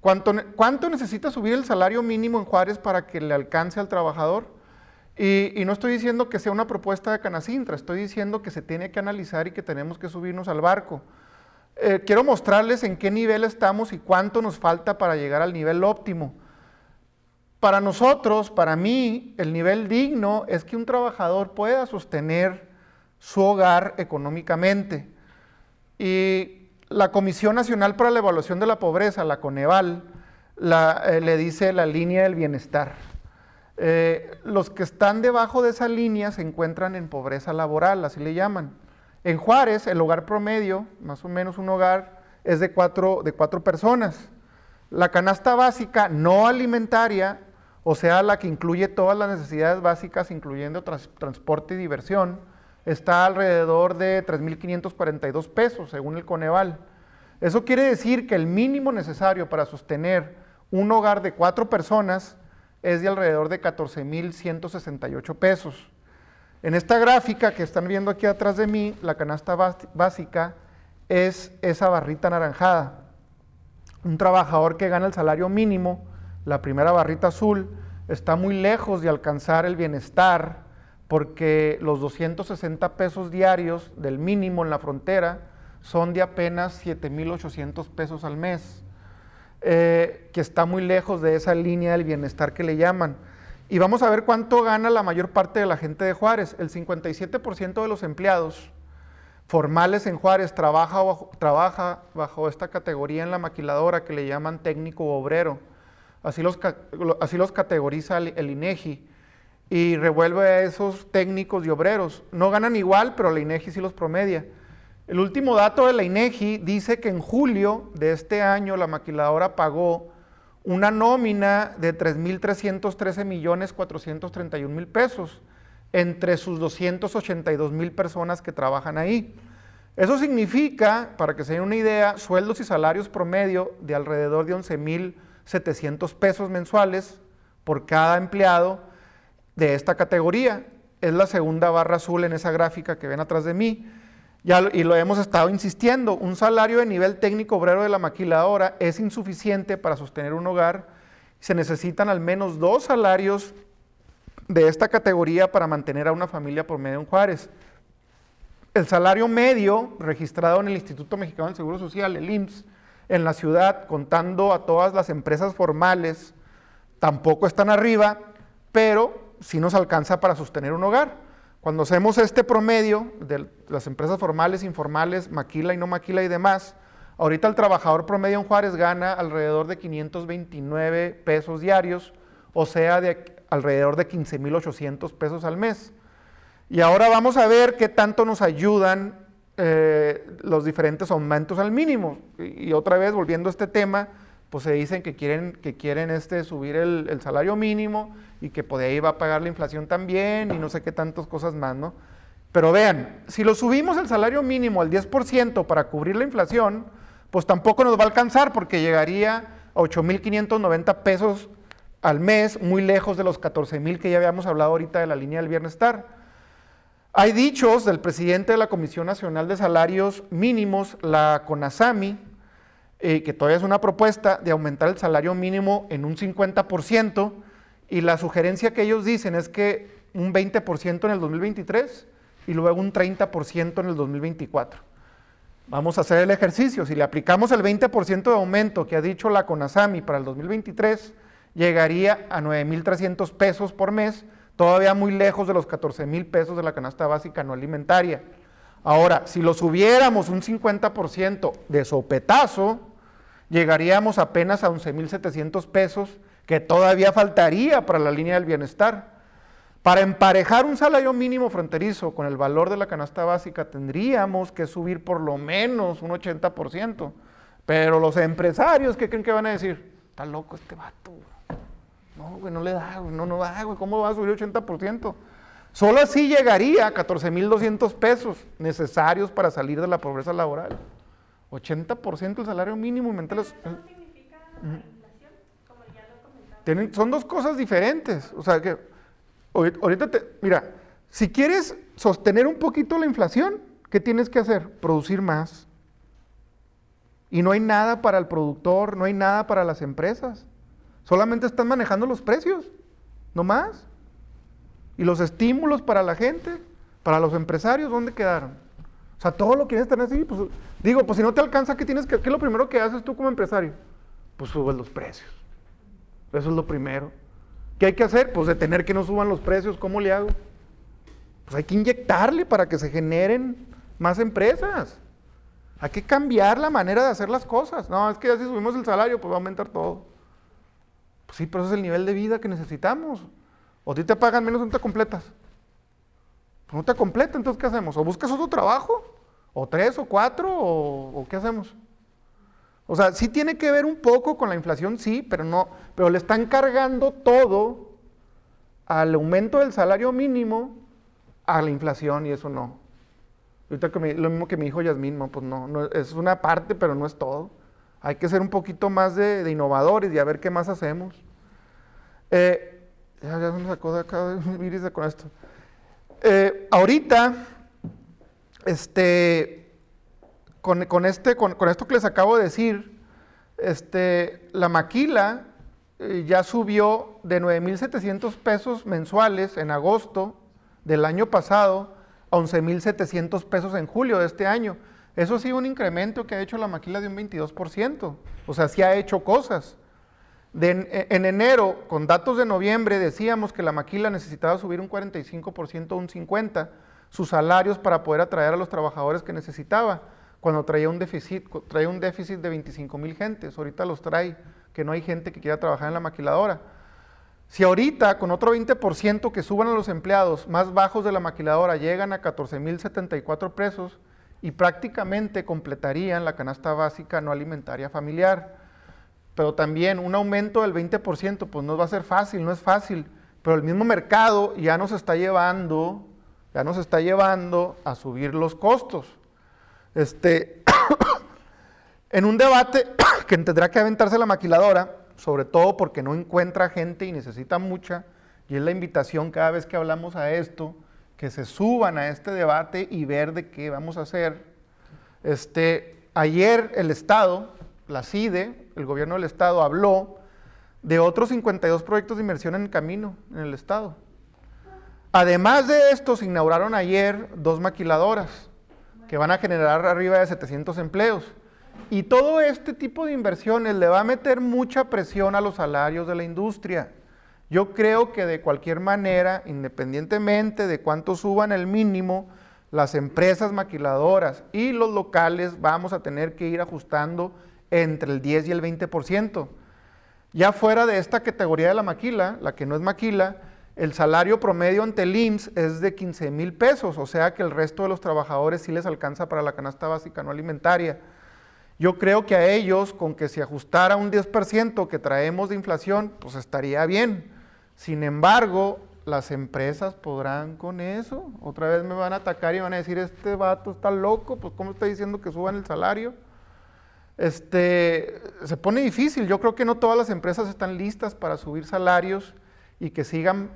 ¿Cuánto, ¿Cuánto, necesita subir el salario mínimo en Juárez para que le alcance al trabajador? Y, no estoy diciendo que sea una propuesta de Canacintra, estoy diciendo que se tiene que analizar y que tenemos que subirnos al barco. Eh, quiero mostrarles en qué nivel estamos y cuánto nos falta para llegar al nivel óptimo. Para nosotros, para mí, el nivel digno es que un trabajador pueda sostener su hogar económicamente. Y la Comisión Nacional para la Evaluación de la Pobreza, la Coneval, eh, le dice la línea del bienestar. Eh, los que están debajo de esa línea se encuentran en pobreza laboral, así le llaman. En Juárez, el hogar promedio, más o menos un hogar, es de cuatro, de cuatro personas. La canasta básica no alimentaria o sea, la que incluye todas las necesidades básicas, incluyendo transporte y diversión, está alrededor de 3.542 pesos, según el Coneval. Eso quiere decir que el mínimo necesario para sostener un hogar de cuatro personas es de alrededor de 14.168 pesos. En esta gráfica que están viendo aquí atrás de mí, la canasta básica es esa barrita anaranjada. Un trabajador que gana el salario mínimo la primera barrita azul, está muy lejos de alcanzar el bienestar porque los 260 pesos diarios del mínimo en la frontera son de apenas 7.800 pesos al mes, eh, que está muy lejos de esa línea del bienestar que le llaman. Y vamos a ver cuánto gana la mayor parte de la gente de Juárez. El 57% de los empleados formales en Juárez trabaja trabaja bajo esta categoría en la maquiladora que le llaman técnico obrero así los, así los categoriza el, INEGI, y revuelve a esos técnicos y obreros. No ganan igual, pero la INEGI sí los promedia. El último dato de la INEGI dice que en julio de este año la maquiladora pagó una nómina de 3.313 millones 431 mil pesos entre sus 282 mil personas que trabajan ahí. Eso significa, para que se den una idea, sueldos y salarios promedio de alrededor de 11 mil 700 pesos mensuales por cada empleado de esta categoría. Es la segunda barra azul en esa gráfica que ven atrás de mí. Ya, y lo hemos estado insistiendo, un salario de nivel técnico obrero de la maquiladora es insuficiente para sostener un hogar. Se necesitan al menos dos salarios de esta categoría para mantener a una familia por medio en Juárez. El salario medio registrado en el Instituto Mexicano del Seguro Social, el IMSS, en la ciudad, contando a todas las empresas formales, tampoco están arriba, pero sí nos alcanza para sostener un hogar. Cuando hacemos este promedio de las empresas formales, informales, maquila y no maquila y demás, ahorita el trabajador promedio en Juárez gana alrededor de 529 pesos diarios, o sea, de alrededor de 15.800 pesos al mes. Y ahora vamos a ver qué tanto nos ayudan eh, los diferentes aumentos al mínimo. Y, otra vez, volviendo a este tema, pues se dicen que quieren, que quieren este, subir el, salario mínimo y que por ahí va a pagar la inflación también y no sé qué tantas cosas más, ¿no? Pero vean, si lo subimos el salario mínimo al 10% para cubrir la inflación, pues tampoco nos va a alcanzar porque llegaría a 8.590 pesos al mes, muy lejos de los 14.000 que ya habíamos hablado ahorita de la línea del bienestar. Hay dichos del presidente de la Comisión Nacional de Salarios Mínimos, la CONASAMI, eh, que todavía es una propuesta de aumentar el salario mínimo en un 50%, y la sugerencia que ellos dicen es que un 20% en el 2023 y luego un 30% en el 2024. Vamos a hacer el ejercicio. Si le aplicamos el 20% de aumento que ha dicho la CONASAMI para el 2023, llegaría a 9.300 pesos por mes todavía muy lejos de los 14 mil pesos de la canasta básica no alimentaria. Ahora, si lo subiéramos un 50% de sopetazo, llegaríamos apenas a 11.700 pesos, que todavía faltaría para la línea del bienestar. Para emparejar un salario mínimo fronterizo con el valor de la canasta básica, tendríamos que subir por lo menos un 80%. Pero los empresarios, ¿qué creen que van a decir? Está loco este vato. No, güey, no le da, güey, no, no da, güey, ¿cómo va a subir 80%? Solo así llegaría a 14.200 pesos necesarios para salir de la pobreza laboral. 80% del salario mínimo mental es... significa inflación? Como ya lo Son dos cosas diferentes. O sea que ahorita te... Mira, si quieres sostener un poquito la inflación, ¿qué tienes que hacer? Producir más. Y no hay nada para el productor, no hay nada para las empresas. Solamente están manejando los precios, no más. Y los estímulos para la gente, para los empresarios, ¿dónde quedaron? O sea, todo lo quieres tener así, pues digo, pues si no te alcanza, ¿qué tienes que qué es lo primero que haces tú como empresario? Pues subes los precios. Eso es lo primero. ¿Qué hay que hacer? Pues detener que no suban los precios, ¿cómo le hago? Pues hay que inyectarle para que se generen más empresas. Hay que cambiar la manera de hacer las cosas. No, es que ya si subimos el salario, pues va a aumentar todo. Pues sí, pero ese es el nivel de vida que necesitamos. O ti te pagan menos, no te completas. Pues no te completa, entonces ¿qué hacemos? ¿O buscas otro trabajo? ¿O tres o cuatro? ¿O, qué hacemos? O sea, sí tiene que ver un poco con la inflación, sí, pero no, pero le están cargando todo al aumento del salario mínimo a la inflación y eso no. Ahorita lo mismo que me dijo Yasmín, pues no, es una parte, pero no es todo. Hay que ser un poquito más de, innovadores y a ver qué más hacemos. Eh, ya, me sacó de acá Iris con esto. Eh, ahorita, este, con, este, con, esto que les acabo de decir, este, la maquila eh, ya subió de 9.700 pesos mensuales en agosto del año pasado a 11.700 pesos en julio de este año. Eso sí, un incremento que ha hecho la maquila de un 22%. O sea, sí ha hecho cosas. en enero, con datos de noviembre, decíamos que la maquila necesitaba subir un 45% o un 50% sus salarios para poder atraer a los trabajadores que necesitaba, cuando traía un déficit, traía un déficit de 25 mil gentes. Ahorita los trae, que no hay gente que quiera trabajar en la maquiladora. Si ahorita con otro 20% que suban a los empleados más bajos de la maquiladora llegan a 14.074 pesos y prácticamente completarían la canasta básica no alimentaria familiar. Pero también un aumento del 20% pues no va a ser fácil, no es fácil, pero el mismo mercado ya nos está llevando, ya nos está llevando a subir los costos. Este, en un debate que tendrá que aventarse la maquiladora, sobre todo porque no encuentra gente y necesita mucha, y es la invitación cada vez que hablamos a esto, que se suban a este debate y ver de qué vamos a hacer. Este, ayer el Estado, la CIDE, el gobierno del Estado, habló de otros 52 proyectos de inversión en camino en el Estado. Además de esto, se inauguraron ayer dos maquiladoras que van a generar arriba de 700 empleos. Y todo este tipo de inversiones le va a meter mucha presión a los salarios de la industria. Yo creo que de cualquier manera, independientemente de cuánto suban el mínimo, las empresas maquiladoras y los locales vamos a tener que ir ajustando entre el 10 y el 20%. Ya fuera de esta categoría de la maquila, la que no es maquila, el salario promedio ante el IMSS es de 15 mil pesos, o sea que el resto de los trabajadores sí les alcanza para la canasta básica no alimentaria. Yo creo que a ellos, con que se ajustara un 10% que traemos de inflación, pues estaría bien. Sin embargo, las empresas podrán con eso. Otra vez me van a atacar y van a decir, este vato está loco, pues ¿cómo está diciendo que suban el salario? Este, se pone difícil. Yo creo que no todas las empresas están listas para subir salarios y que sigan,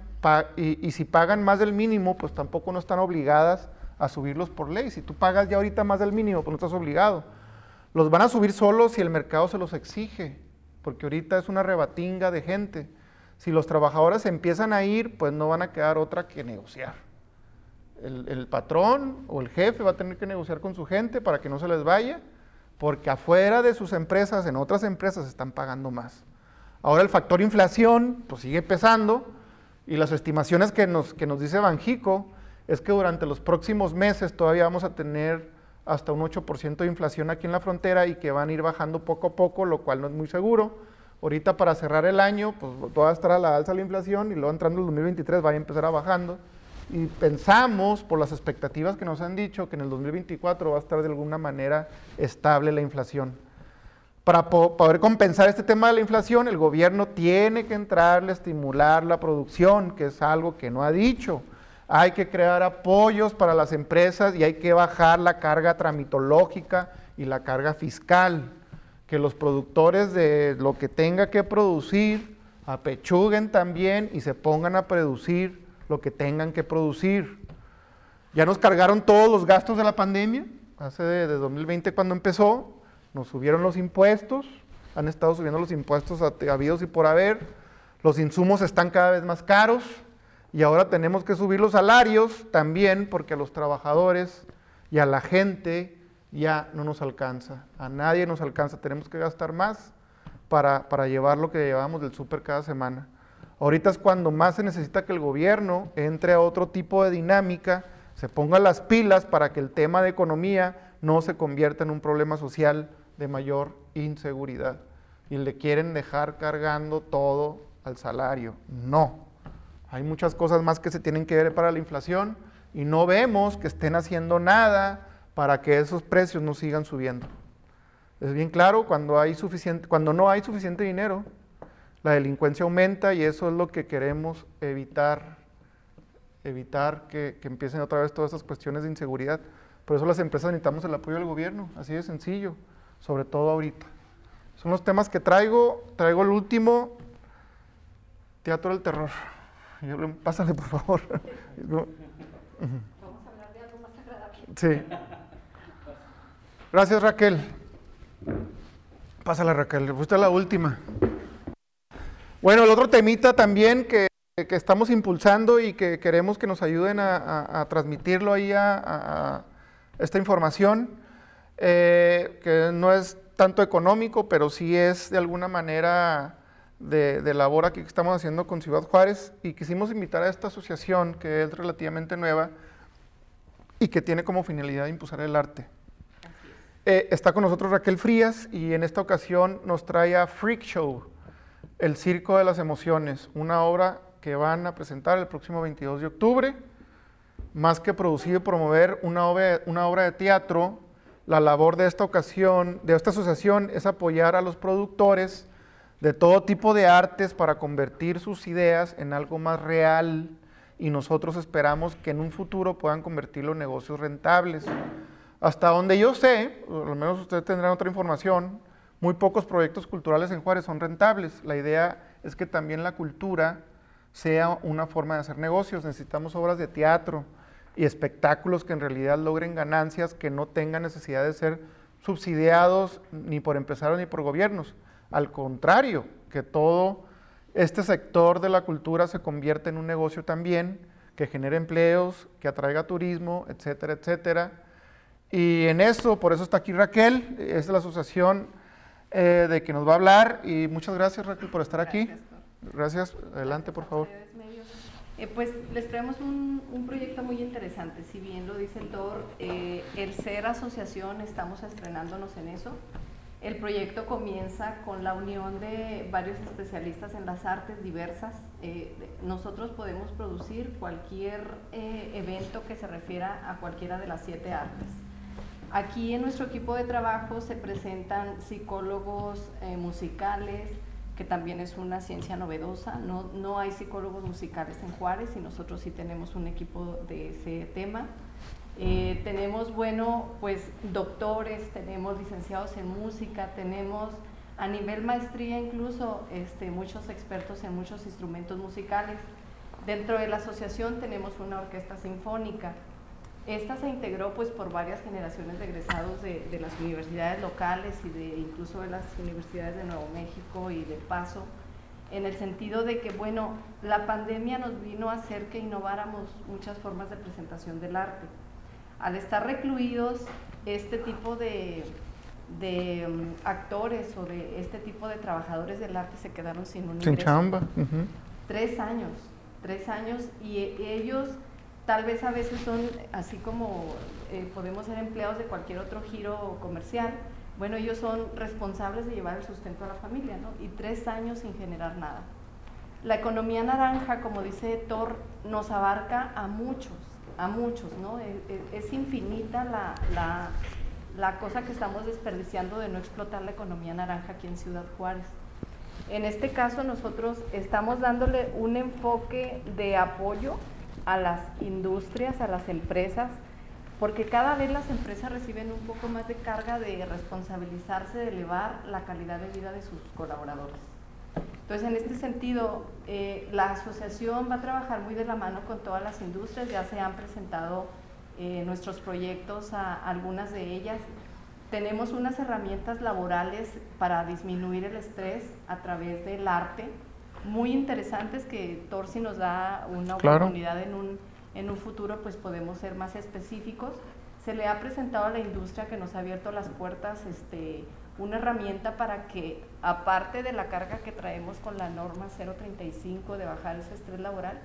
y, si pagan más del mínimo, pues tampoco no están obligadas a subirlos por ley. Si tú pagas ya ahorita más del mínimo, pues no estás obligado. Los van a subir solo si el mercado se los exige, porque ahorita es una rebatinga de gente. Si los trabajadores empiezan a ir, pues no van a quedar otra que negociar. El, patrón o el jefe va a tener que negociar con su gente para que no se les vaya, porque afuera de sus empresas, en otras empresas, están pagando más. Ahora el factor inflación, pues sigue pesando, y las estimaciones que nos, que nos dice Banjico es que durante los próximos meses todavía vamos a tener hasta un 8% de inflación aquí en la frontera y que van a ir bajando poco a poco, lo cual no es muy seguro. Ahorita para cerrar el año, pues va a estar a la alza la inflación y luego entrando el 2023 va a empezar a bajando. Y pensamos, por las expectativas que nos han dicho, que en el 2024 va a estar de alguna manera estable la inflación. Para poder compensar este tema de la inflación, el gobierno tiene que entrarle a estimular la producción, que es algo que no ha dicho hay que crear apoyos para las empresas y hay que bajar la carga tramitológica y la carga fiscal. Que los productores de lo que tenga que producir apechuguen también y se pongan a producir lo que tengan que producir. Ya nos cargaron todos los gastos de la pandemia, hace de, 2020 cuando empezó, Nos subieron los impuestos, han estado subiendo los impuestos habidos y por haber, los insumos están cada vez más caros y ahora tenemos que subir los salarios también porque a los trabajadores y a la gente ya no nos alcanza, a nadie nos alcanza, tenemos que gastar más para, para llevar lo que llevamos del súper cada semana. Ahorita es cuando más se necesita que el gobierno entre a otro tipo de dinámica, se ponga las pilas para que el tema de economía no se convierta en un problema social de mayor inseguridad. Y le quieren dejar cargando todo al salario. No. Hay muchas cosas más que se tienen que ver para la inflación y no vemos que estén haciendo nada para que esos precios no sigan subiendo. Es bien claro, cuando, hay suficiente, cuando no hay suficiente dinero, la delincuencia aumenta y eso es lo que queremos evitar, evitar que, empiecen otra vez todas estas cuestiones de inseguridad. Por eso las empresas necesitamos el apoyo del gobierno, así de sencillo, sobre todo ahorita. Son los temas que traigo. Traigo el último, Teatro del Terror. Pásale, por favor. Vamos a hablar de algo más agradable. Sí. Gracias, Raquel. Pásale, Raquel. Fuiste la última. Bueno, el otro temita también que, estamos impulsando y que queremos que nos ayuden a, transmitirlo ahí a, esta información, eh, que no es tanto económico, pero sí es de alguna manera de, de labor aquí que estamos haciendo con Ciudad Juárez y quisimos invitar a esta asociación que es relativamente nueva y que tiene como finalidad impulsar el arte. Eh, está con nosotros Raquel Frías y en esta ocasión nos trae a Freak Show. El Circo de las Emociones, una obra que van a presentar el próximo 22 de octubre. Más que producir y promover una obra, una obra de teatro, la labor de esta ocasión, de esta asociación, es apoyar a los productores de todo tipo de artes para convertir sus ideas en algo más real y nosotros esperamos que en un futuro puedan convertirlo en negocios rentables. Hasta donde yo sé, al menos ustedes tendrán otra información, muy pocos proyectos culturales en Juárez son rentables. La idea es que también la cultura sea una forma de hacer negocios. Necesitamos obras de teatro y espectáculos que en realidad logren ganancias, que no tengan necesidad de ser subsidiados ni por empresarios ni por gobiernos. Al contrario, que todo este sector de la cultura se convierta en un negocio también, que genere empleos, que atraiga turismo, etcétera, etcétera. Y en eso, por eso está aquí Raquel, es la asociación eh, de que nos va a hablar y muchas gracias Raquel por estar aquí. Gracias, adelante por favor. Eh, pues les traemos un, proyecto muy interesante, si bien lo dice el TOR, eh, el ser asociación estamos estrenándonos en eso. El proyecto comienza con la unión de varios especialistas en las artes diversas. nosotros podemos producir cualquier evento que se refiera a cualquiera de las siete artes. Aquí en nuestro equipo de trabajo se presentan psicólogos eh, musicales, que también es una ciencia novedosa. No, no hay psicólogos musicales en Juárez y nosotros sí tenemos un equipo de ese tema. Eh, tenemos, bueno, pues doctores, tenemos licenciados en música, tenemos a nivel maestría incluso este, muchos expertos en muchos instrumentos musicales. Dentro de la asociación tenemos una orquesta sinfónica. Esta se integró pues por varias generaciones de egresados de, las universidades locales y de incluso de las universidades de Nuevo México y de Paso, en el sentido de que, bueno, la pandemia nos vino a hacer que innováramos muchas formas de presentación del arte. Al estar recluidos, este tipo de, mm, actores o de este tipo de trabajadores del arte se quedaron sin un Sin chamba. Tres años, tres años, y ellos tal vez a veces son así como eh, podemos ser empleados de cualquier otro giro comercial, bueno, ellos son responsables de llevar el sustento a la familia, ¿no? Y tres años sin generar nada. La economía naranja, como dice Thor, nos abarca a muchos, a muchos, ¿no? E, e, es, infinita la, la, la cosa que estamos desperdiciando de no explotar la economía naranja aquí en Ciudad Juárez. En este caso nosotros estamos dándole un enfoque de apoyo a las industrias, a las empresas, porque cada vez las empresas reciben un poco más de carga de responsabilizarse, de elevar la calidad de vida de sus colaboradores. Entonces, en este sentido, eh, la asociación va a trabajar muy de la mano con todas las industrias, ya se han presentado eh, nuestros proyectos a algunas de ellas. tenemos unas herramientas laborales para disminuir el estrés a través del arte, muy interesantes que Torsi nos da una oportunidad en un, en un futuro, pues podemos ser más específicos. Se le ha presentado a la industria que nos ha abierto las puertas este, una herramienta para que, aparte de la carga que traemos con la norma 035 de bajar ese estrés laboral,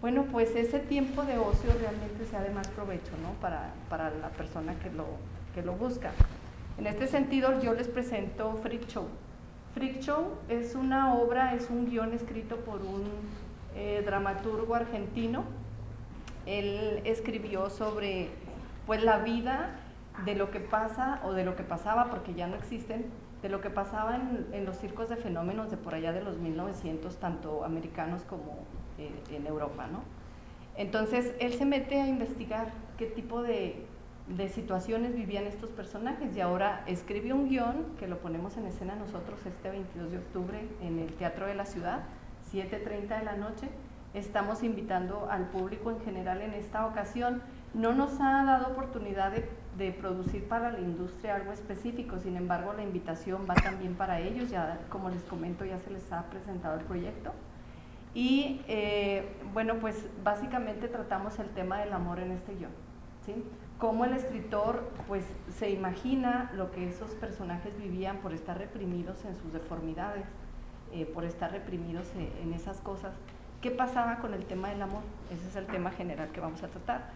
bueno, pues ese tiempo de ocio realmente sea de más provecho, ¿no? Para, para la persona que lo, que lo busca. En este sentido, yo les presento Freak Show. Freak es una obra, es un guion escrito por un eh, dramaturgo argentino. Él escribió sobre pues, la vida de lo que pasa o de lo que pasaba, porque ya no existen, de lo que pasaba en, los circos de fenómenos de por allá de los 1900, tanto americanos como eh, en Europa. ¿no? Entonces, él se mete a investigar qué tipo de de situaciones vivían estos personajes y ahora escribió un guion que lo ponemos en escena nosotros este 22 de octubre en el Teatro de la Ciudad, 7.30 de la noche. Estamos invitando al público en general en esta ocasión. No nos ha dado oportunidad de, de producir para la industria algo específico, sin embargo la invitación va también para ellos, ya como les comento ya se les ha presentado el proyecto. Y eh, bueno, pues básicamente tratamos el tema del amor en este guion. ¿sí? Cómo el escritor pues se imagina lo que esos personajes vivían por estar reprimidos en sus deformidades, eh, por estar reprimidos en, esas cosas. ¿Qué pasaba con el tema del amor? Ese es el tema general que vamos a tratar.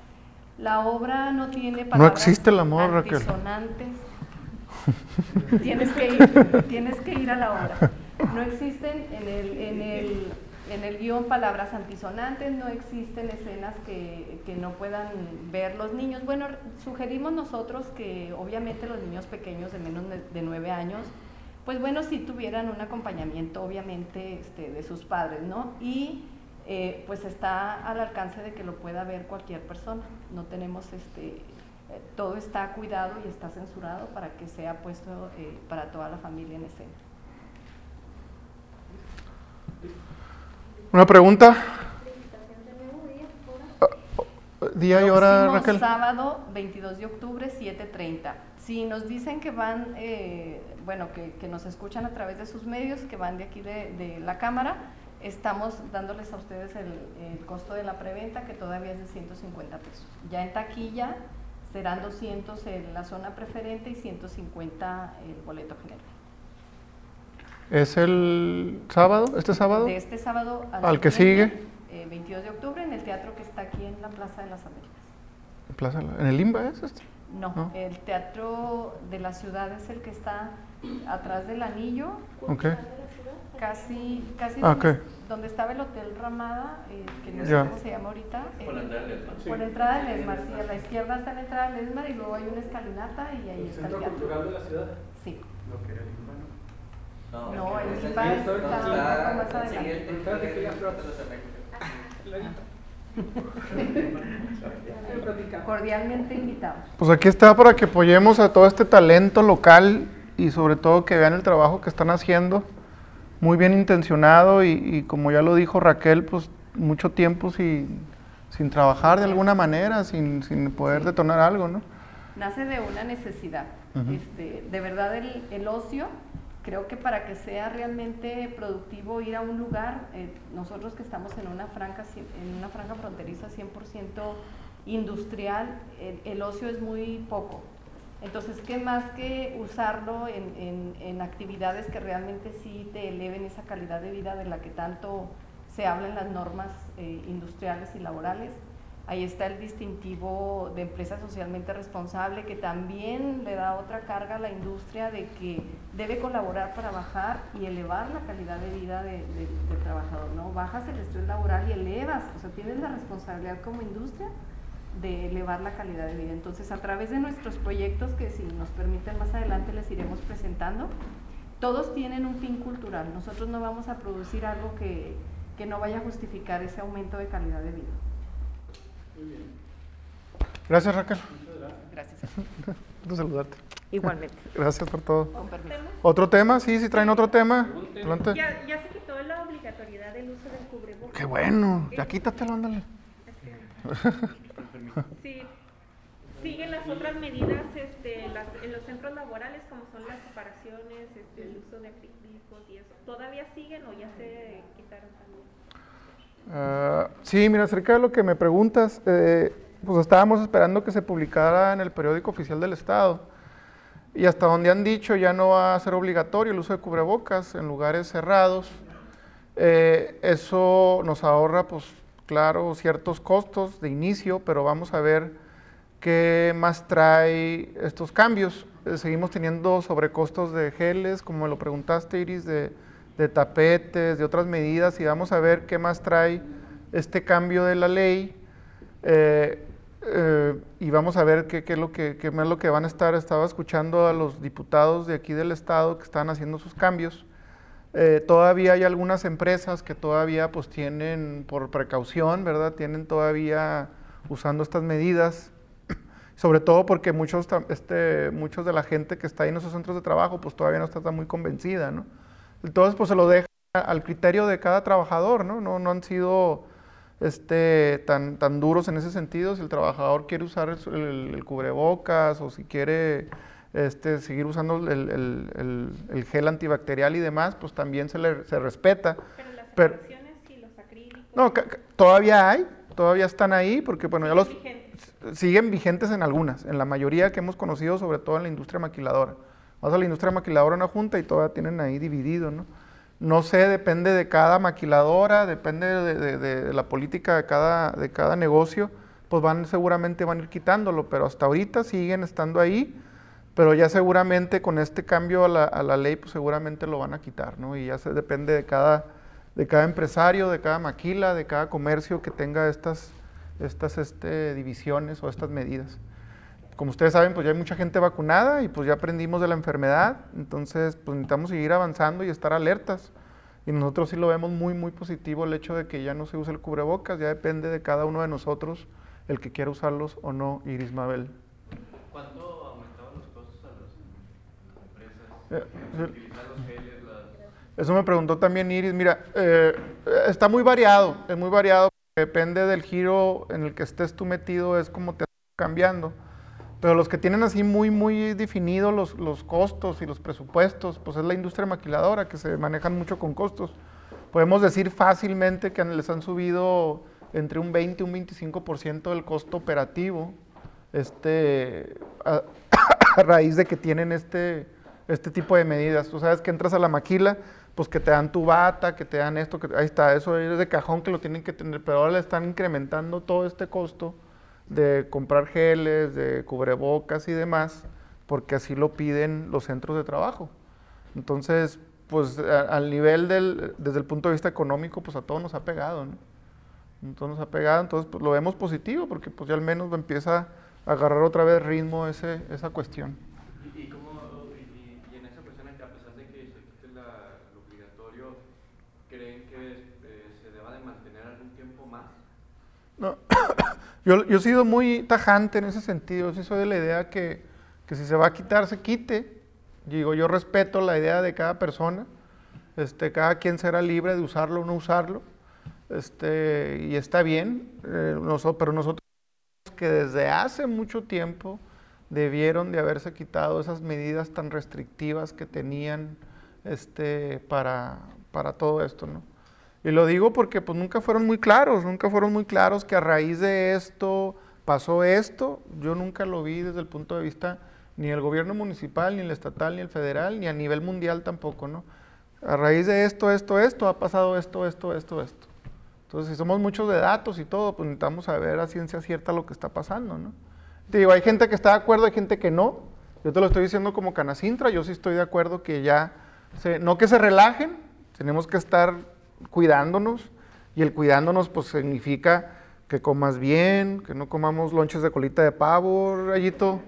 La obra no tiene palabras No existe el amor, Raquel. tienes que ir, tienes que ir a la obra. No existen en el, en el en el guion palabras antisonantes, no existen escenas que, no puedan ver los niños. Bueno, sugerimos nosotros que obviamente los niños pequeños de menos de nueve años, pues bueno, si tuvieran un acompañamiento obviamente este, de sus padres, ¿no? Y eh, pues está al alcance de que lo pueda ver cualquier persona. No tenemos este, eh, todo está cuidado y está censurado para que sea puesto eh, para toda la familia en escena. ¿Una pregunta? Día y hora, Raquel. Sábado 22 de octubre, 7.30. Si nos dicen que van, eh, bueno, que, nos escuchan a través de sus medios, que van de aquí de, la Cámara, estamos dándoles a ustedes el, costo de la preventa, que todavía es de 150 pesos. Ya en taquilla serán 200 en la zona preferente y 150 el boleto general. ¿Es el sábado? ¿Este sábado? De este sábado al, que sigue. 22 eh, de octubre en el teatro que está aquí en la Plaza de las Américas. ¿Plaza, ¿En el Limba es este? No, el teatro de la ciudad es el que está atrás del anillo. Okay. Casi, casi ah, donde, estaba el Hotel Ramada, eh, que no sé cómo se llama ahorita. Por la entrada del Esmar. Por la entrada del Esmar, sí, a la izquierda está la entrada del Esmar y luego hay una escalinata y ahí ¿El está el teatro. cultural de la ciudad? Sí. Lo que era no, no el IPA está un poco más adelante. Cordialmente invitados. Pues aquí está para que apoyemos a todo este talento local y sobre todo que vean el trabajo que están haciendo, muy bien intencionado y, como ya lo dijo Raquel, pues mucho tiempo sin, sin trabajar de alguna manera, sin, sin poder detonar algo, ¿no? Nace de una necesidad. este, de verdad el, el ocio creo que para que sea realmente productivo ir a un lugar, eh, nosotros que estamos en una franja, en una franja fronteriza 100% industrial, el, ocio es muy poco. Entonces, ¿qué más que usarlo en, en, actividades que realmente sí te eleven esa calidad de vida de la que tanto se habla en las normas eh, industriales y laborales? Ahí está el distintivo de empresa socialmente responsable que también le da otra carga a la industria de que debe colaborar para bajar y elevar la calidad de vida del trabajador. ¿no? Bajas el estrés laboral y elevas, o sea, tienes la responsabilidad como industria de elevar la calidad de vida. Entonces, a través de nuestros proyectos, que si nos permiten más adelante les iremos presentando, todos tienen un fin cultural. Nosotros no vamos a producir algo que, que no vaya a justificar ese aumento de calidad de vida. Gracias, Raquel. Gracias. Gusto saludarte. Igualmente. Gracias por todo. ¿Otro tema? Sí, sí traen otro tema. Ya, ya se quitó la obligatoriedad del uso del cubrebocas. Qué bueno. Ya quítatelo, ándale. Sí. siguen las otras medidas este, en los centros laborales, como son las separaciones, este, el uso de acrílicos y eso. ¿Todavía siguen o ya se quitaron también? Uh, sí, mira, acerca de lo que me preguntas, eh, pues estábamos esperando que se publicara en el periódico oficial del Estado. Y hasta donde han dicho ya no va a ser obligatorio el uso de cubrebocas en lugares cerrados. Eh, eso nos ahorra, pues claro, ciertos costos de inicio, pero vamos a ver qué más trae estos cambios. Eh, seguimos teniendo sobrecostos de geles, como me lo preguntaste, Iris, de, tapetes, de otras medidas, y vamos a ver qué más trae este cambio de la ley. Eh, eh, y vamos a ver qué, es lo que, qué es lo que van a estar. Estaba escuchando a los diputados de aquí del Estado que están haciendo sus cambios. Eh, todavía hay algunas empresas que todavía pues tienen, por precaución, ¿verdad? Tienen todavía usando estas medidas, sobre todo porque muchos, este, muchos de la gente que está ahí en esos centros de trabajo pues todavía no está tan muy convencida, ¿no? Entonces pues se lo deja al criterio de cada trabajador, ¿no? No, no han sido este, tan, tan duros en ese sentido. Si el trabajador quiere usar el, cubrebocas o si quiere este, seguir usando el, el, gel antibacterial y demás, pues también se le se respeta. Pero las y los acrílicos. No, todavía hay, todavía están ahí, porque bueno, ya los siguen vigentes en algunas, en la mayoría que hemos conocido, sobre todo en la industria maquiladora. Vas a la industria maquiladora una junta y todavía tienen ahí dividido, ¿no? No sé, depende de cada maquiladora, depende de, la política de cada, de cada negocio, pues van seguramente van a ir quitándolo, pero hasta ahorita siguen estando ahí, pero ya seguramente con este cambio a la, a la ley, pues seguramente lo van a quitar, ¿no? Y ya se depende de cada, de cada empresario, de cada maquila, de cada comercio que tenga estas, estas este, divisiones o estas medidas como ustedes saben, pues ya hay mucha gente vacunada y pues ya aprendimos de la enfermedad, entonces pues necesitamos seguir avanzando y estar alertas. Y nosotros sí lo vemos muy, muy positivo el hecho de que ya no se use el cubrebocas, ya depende de cada uno de nosotros el que quiera usarlos o no, Iris Mabel. ¿Cuánto aumentaban los costos a las empresas? Eh, los geles, Eso me preguntó también Iris. Mira, eh, está muy variado, es muy variado, depende del giro en el que estés tú metido, es como te está cambiando. Pero los que tienen así muy, muy definidos los, los, costos y los presupuestos, pues es la industria maquiladora, que se manejan mucho con costos. Podemos decir fácilmente que les han subido entre un 20 y un 25% del costo operativo este, a, raíz de que tienen este, este tipo de medidas. Tú sabes que entras a la maquila, pues que te dan tu bata, que te dan esto, que ahí está, eso es de cajón que lo tienen que tener, pero ahora le están incrementando todo este costo de comprar geles, de cubrebocas y demás, porque así lo piden los centros de trabajo. Entonces, pues al nivel del, desde el punto de vista económico, pues a todos nos ha pegado, ¿no? Entonces nos ha pegado, entonces pues, lo vemos positivo, porque pues ya al menos empieza a agarrar otra vez ritmo ese, esa cuestión. ¿Y, cómo, y, en esa cuestión, a pesar de que se quite la, lo obligatorio, creen que eh, se deba de mantener algún tiempo más? No, yo, yo he sido muy tajante en ese sentido. Sí soy de la idea que, que si se va a quitar, se quite. Digo, yo respeto la idea de cada persona. Este, cada quien será libre de usarlo o no usarlo. Este, y está bien. Eh, pero nosotros que desde hace mucho tiempo debieron de haberse quitado esas medidas tan restrictivas que tenían este, para, para todo esto, ¿no? Y lo digo porque pues nunca fueron muy claros, nunca fueron muy claros que a raíz de esto pasó esto. Yo nunca lo vi desde el punto de vista ni el gobierno municipal, ni el estatal, ni el federal, ni a nivel mundial tampoco, ¿no? A raíz de esto, esto, esto, ha pasado esto, esto, esto, esto. Entonces, si somos muchos de datos y todo, pues necesitamos saber a ciencia cierta lo que está pasando, ¿no? Te digo, hay gente que está de acuerdo, hay gente que no. Yo te lo estoy diciendo como Canacintra, yo sí estoy de acuerdo que ya, no que se relajen, tenemos que estar cuidándonos. Y el cuidándonos pues significa que comas bien, que no comamos lonches de colita de pavo, rayito,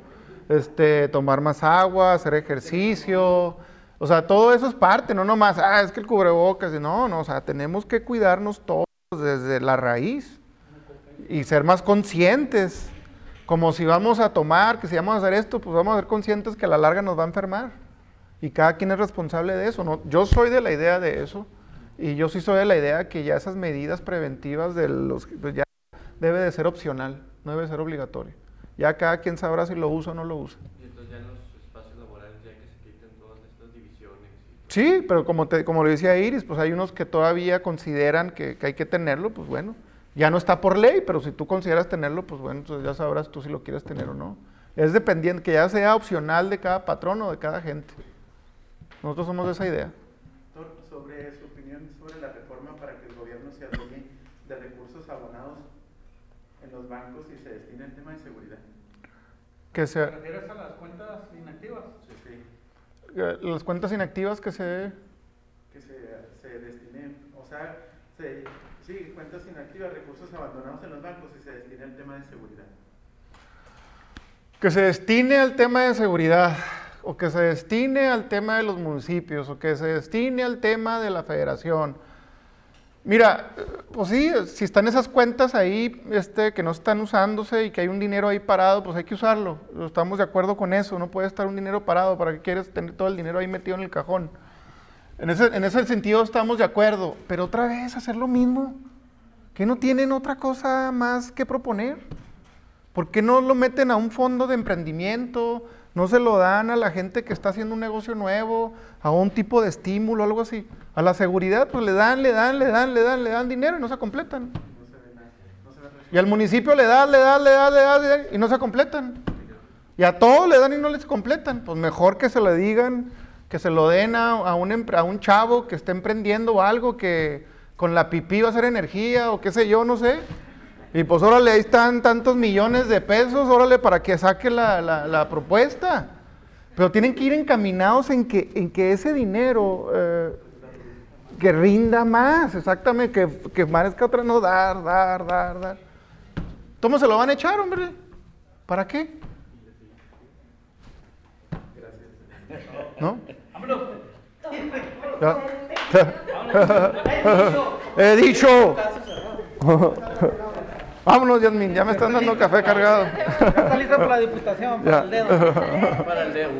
este, tomar más agua, hacer ejercicio. O sea, todo eso es parte, no nomás, ah, es que el cubrebocas, no, no, o sea, tenemos que cuidarnos todos desde la raíz y ser más conscientes. Como si vamos a tomar, que si vamos a hacer esto, pues vamos a ser conscientes que a la larga nos va a enfermar. Y cada quien es responsable de eso. ¿no? Yo soy de la idea de eso. Y yo sí soy de la idea que ya esas medidas preventivas de los pues ya debe de ser opcional, no debe ser obligatorio. Ya cada quien sabrá si lo usa o no lo usa. Y entonces ya en los espacios laborales ya que se quiten todas estas divisiones. Sí, pero como, te, como le decía Iris, pues hay unos que todavía consideran que, que hay que tenerlo, pues bueno, ya no está por ley, pero si tú consideras tenerlo, pues bueno, entonces ya sabrás tú si lo quieres tener o no. Es dependiente, que ya sea opcional de cada patrón o de cada gente. Nosotros somos de esa idea. Doctor, sobre su opinión sobre la reforma para que el gobierno se adueñe de recursos abonados en los bancos y se destine al tema de seguridad. Que se... ¿Te refieres a las cuentas inactivas? Sí, sí. Eh, las cuentas inactivas que se... Que se, se destinen, o sea, se, sí, cuentas inactivas, recursos abandonados en los bancos y se destine al tema de seguridad. Que se destine al tema de seguridad, o que se destine al tema de los municipios, o que se destine al tema de la federación. Mira, pues sí, si están esas cuentas ahí este, que no están usándose y que hay un dinero ahí parado, pues hay que usarlo. Estamos de acuerdo con eso, no puede estar un dinero parado, ¿para qué quieres tener todo el dinero ahí metido en el cajón? En ese, en ese sentido estamos de acuerdo, pero otra vez hacer lo mismo, que no tienen otra cosa más que proponer. ¿Por qué no lo meten a un fondo de emprendimiento? ¿No se lo dan a la gente que está haciendo un negocio nuevo, a un tipo de estímulo, algo así? A la seguridad, pues le dan, le dan, le dan, le dan, le dan dinero y no se completan. Y al municipio le dan, le dan, le dan, le dan, y no se completan. Y a todos le dan y no les completan. Pues mejor que se le digan, que se lo den a, un, a un chavo que esté emprendiendo algo, que con la pipí va a hacer energía o qué sé yo, no sé. Y pues órale, ahí están tantos millones de pesos, órale, para que saque la, la, propuesta. Pero tienen que ir encaminados en que, en que ese dinero eh, que rinda más, exactamente, que, que merezca otra, no dar, dar, dar, dar. ¿Cómo se lo van a echar, hombre? ¿Para qué? ¿No? He dicho. Vámonos, Yasmin, ya me están dando café cargado. está listo para la diputación, para el dedo. Para el dedo.